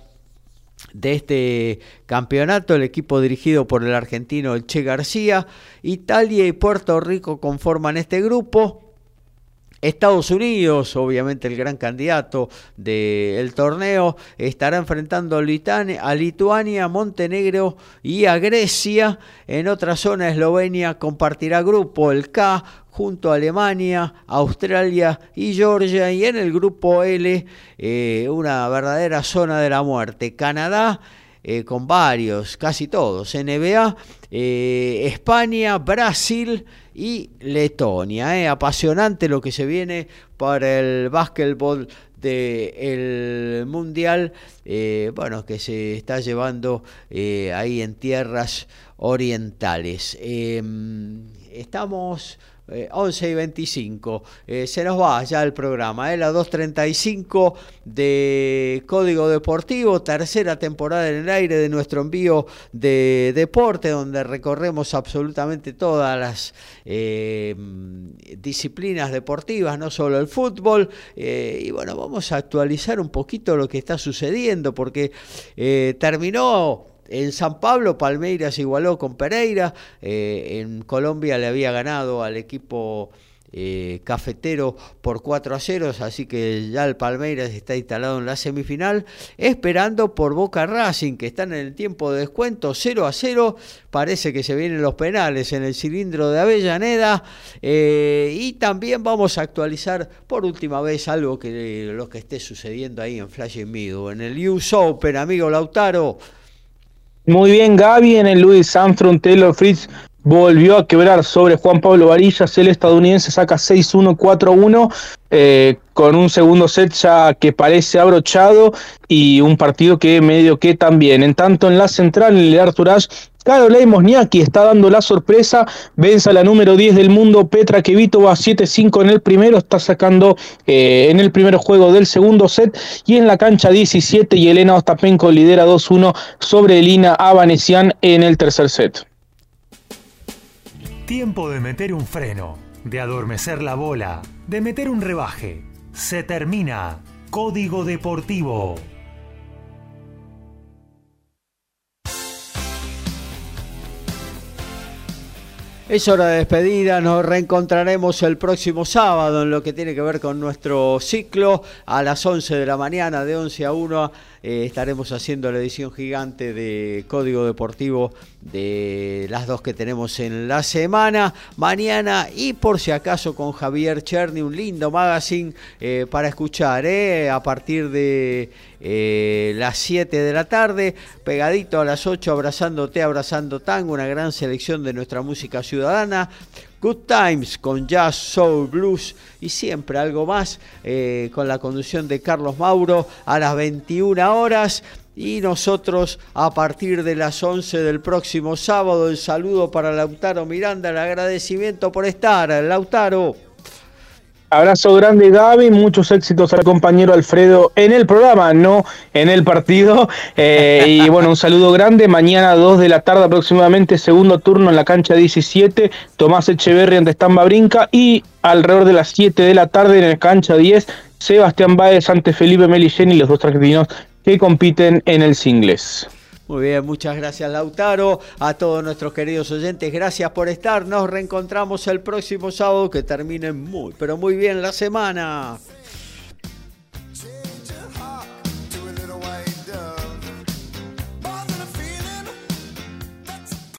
de este campeonato, el equipo dirigido por el argentino Che García, Italia y Puerto Rico conforman este grupo, Estados Unidos, obviamente el gran candidato del torneo, estará enfrentando a Lituania, Montenegro y a Grecia. En otra zona, Eslovenia compartirá grupo, el K, junto a Alemania, Australia y Georgia. Y en el grupo L, eh, una verdadera zona de la muerte. Canadá. Eh, con varios, casi todos, NBA, eh, España, Brasil y Letonia. ¿eh? Apasionante lo que se viene para el básquetbol del Mundial, bueno, que se está llevando ahí en tierras orientales. Em, estamos 11 eh, y 25. Eh, se nos va ya el programa, ¿eh? la 2.35 de Código Deportivo, tercera temporada en el aire de nuestro envío de deporte, donde recorremos absolutamente todas las eh, disciplinas deportivas, no solo el fútbol. y bueno, vamos a actualizar un poquito lo que está sucediendo, porque terminó en San Pablo, Palmeiras igualó con Pereira. Eh, en Colombia le había ganado al equipo eh, cafetero por 4 a 0, así que ya el Palmeiras está instalado en la semifinal, esperando por Boca Racing, que están en el tiempo de descuento 0 a 0. Parece que se vienen los penales en el cilindro de Avellaneda. Eh, y también vamos a actualizar por última vez algo que lo que esté sucediendo ahí en Flash Mido, en el US Open, amigo Lautaro. Muy bien, Gaby en el Louis Armstrong Taylor Fritz volvió a quebrar sobre Juan Pablo Varillas. El estadounidense saca 6-1, 4-1. Eh, con un segundo set ya que parece abrochado y un partido que medio que también. En tanto, en la central, en el Arthur Ashe, Caroline Mosniaki está dando la sorpresa, vence a la número 10 del mundo, Petra Kvitova 7-5 en el primero, está sacando eh, en el primer juego del segundo set y en la cancha 17 y Elena Ostapenko lidera 2-1 sobre Elina Avanesian en el tercer set. Tiempo de meter un freno, de adormecer la bola, de meter un rebaje. Se termina. Código Deportivo. Es hora de despedida, nos reencontraremos el próximo sábado en lo que tiene que ver con nuestro ciclo. A las 11 de la mañana, de 11 a 1 eh, estaremos haciendo la edición gigante de Código Deportivo de las dos que tenemos en la semana, mañana y por si acaso con Javier Cherny, un lindo magazine eh, para escuchar eh, a partir de las 7 de la tarde, pegadito a las 8, abrazándote, abrazando tango, una gran selección de nuestra música ciudadana. Good Times con Jazz, Soul, Blues y siempre algo más eh, con la conducción de Carlos Mauro a las 21 horas. Y nosotros a partir de las 11 del próximo sábado, el saludo para Lautaro Miranda, el agradecimiento por estar, Lautaro. Abrazo grande Gaby, muchos éxitos al compañero Alfredo en el programa, no en el partido. Eh, y bueno, un saludo grande. Mañana 2 de la tarde aproximadamente, segundo turno en la cancha 17, Tomás Echeverri ante Stamba Brinca y alrededor de las 7 de la tarde en la cancha 10, Sebastián Báez ante Felipe Meligeni, los dos argentinos que compiten en el singles. Muy bien, muchas gracias Lautaro, a todos nuestros queridos oyentes, gracias por estar, nos reencontramos el próximo sábado, que termine muy, pero muy bien la semana.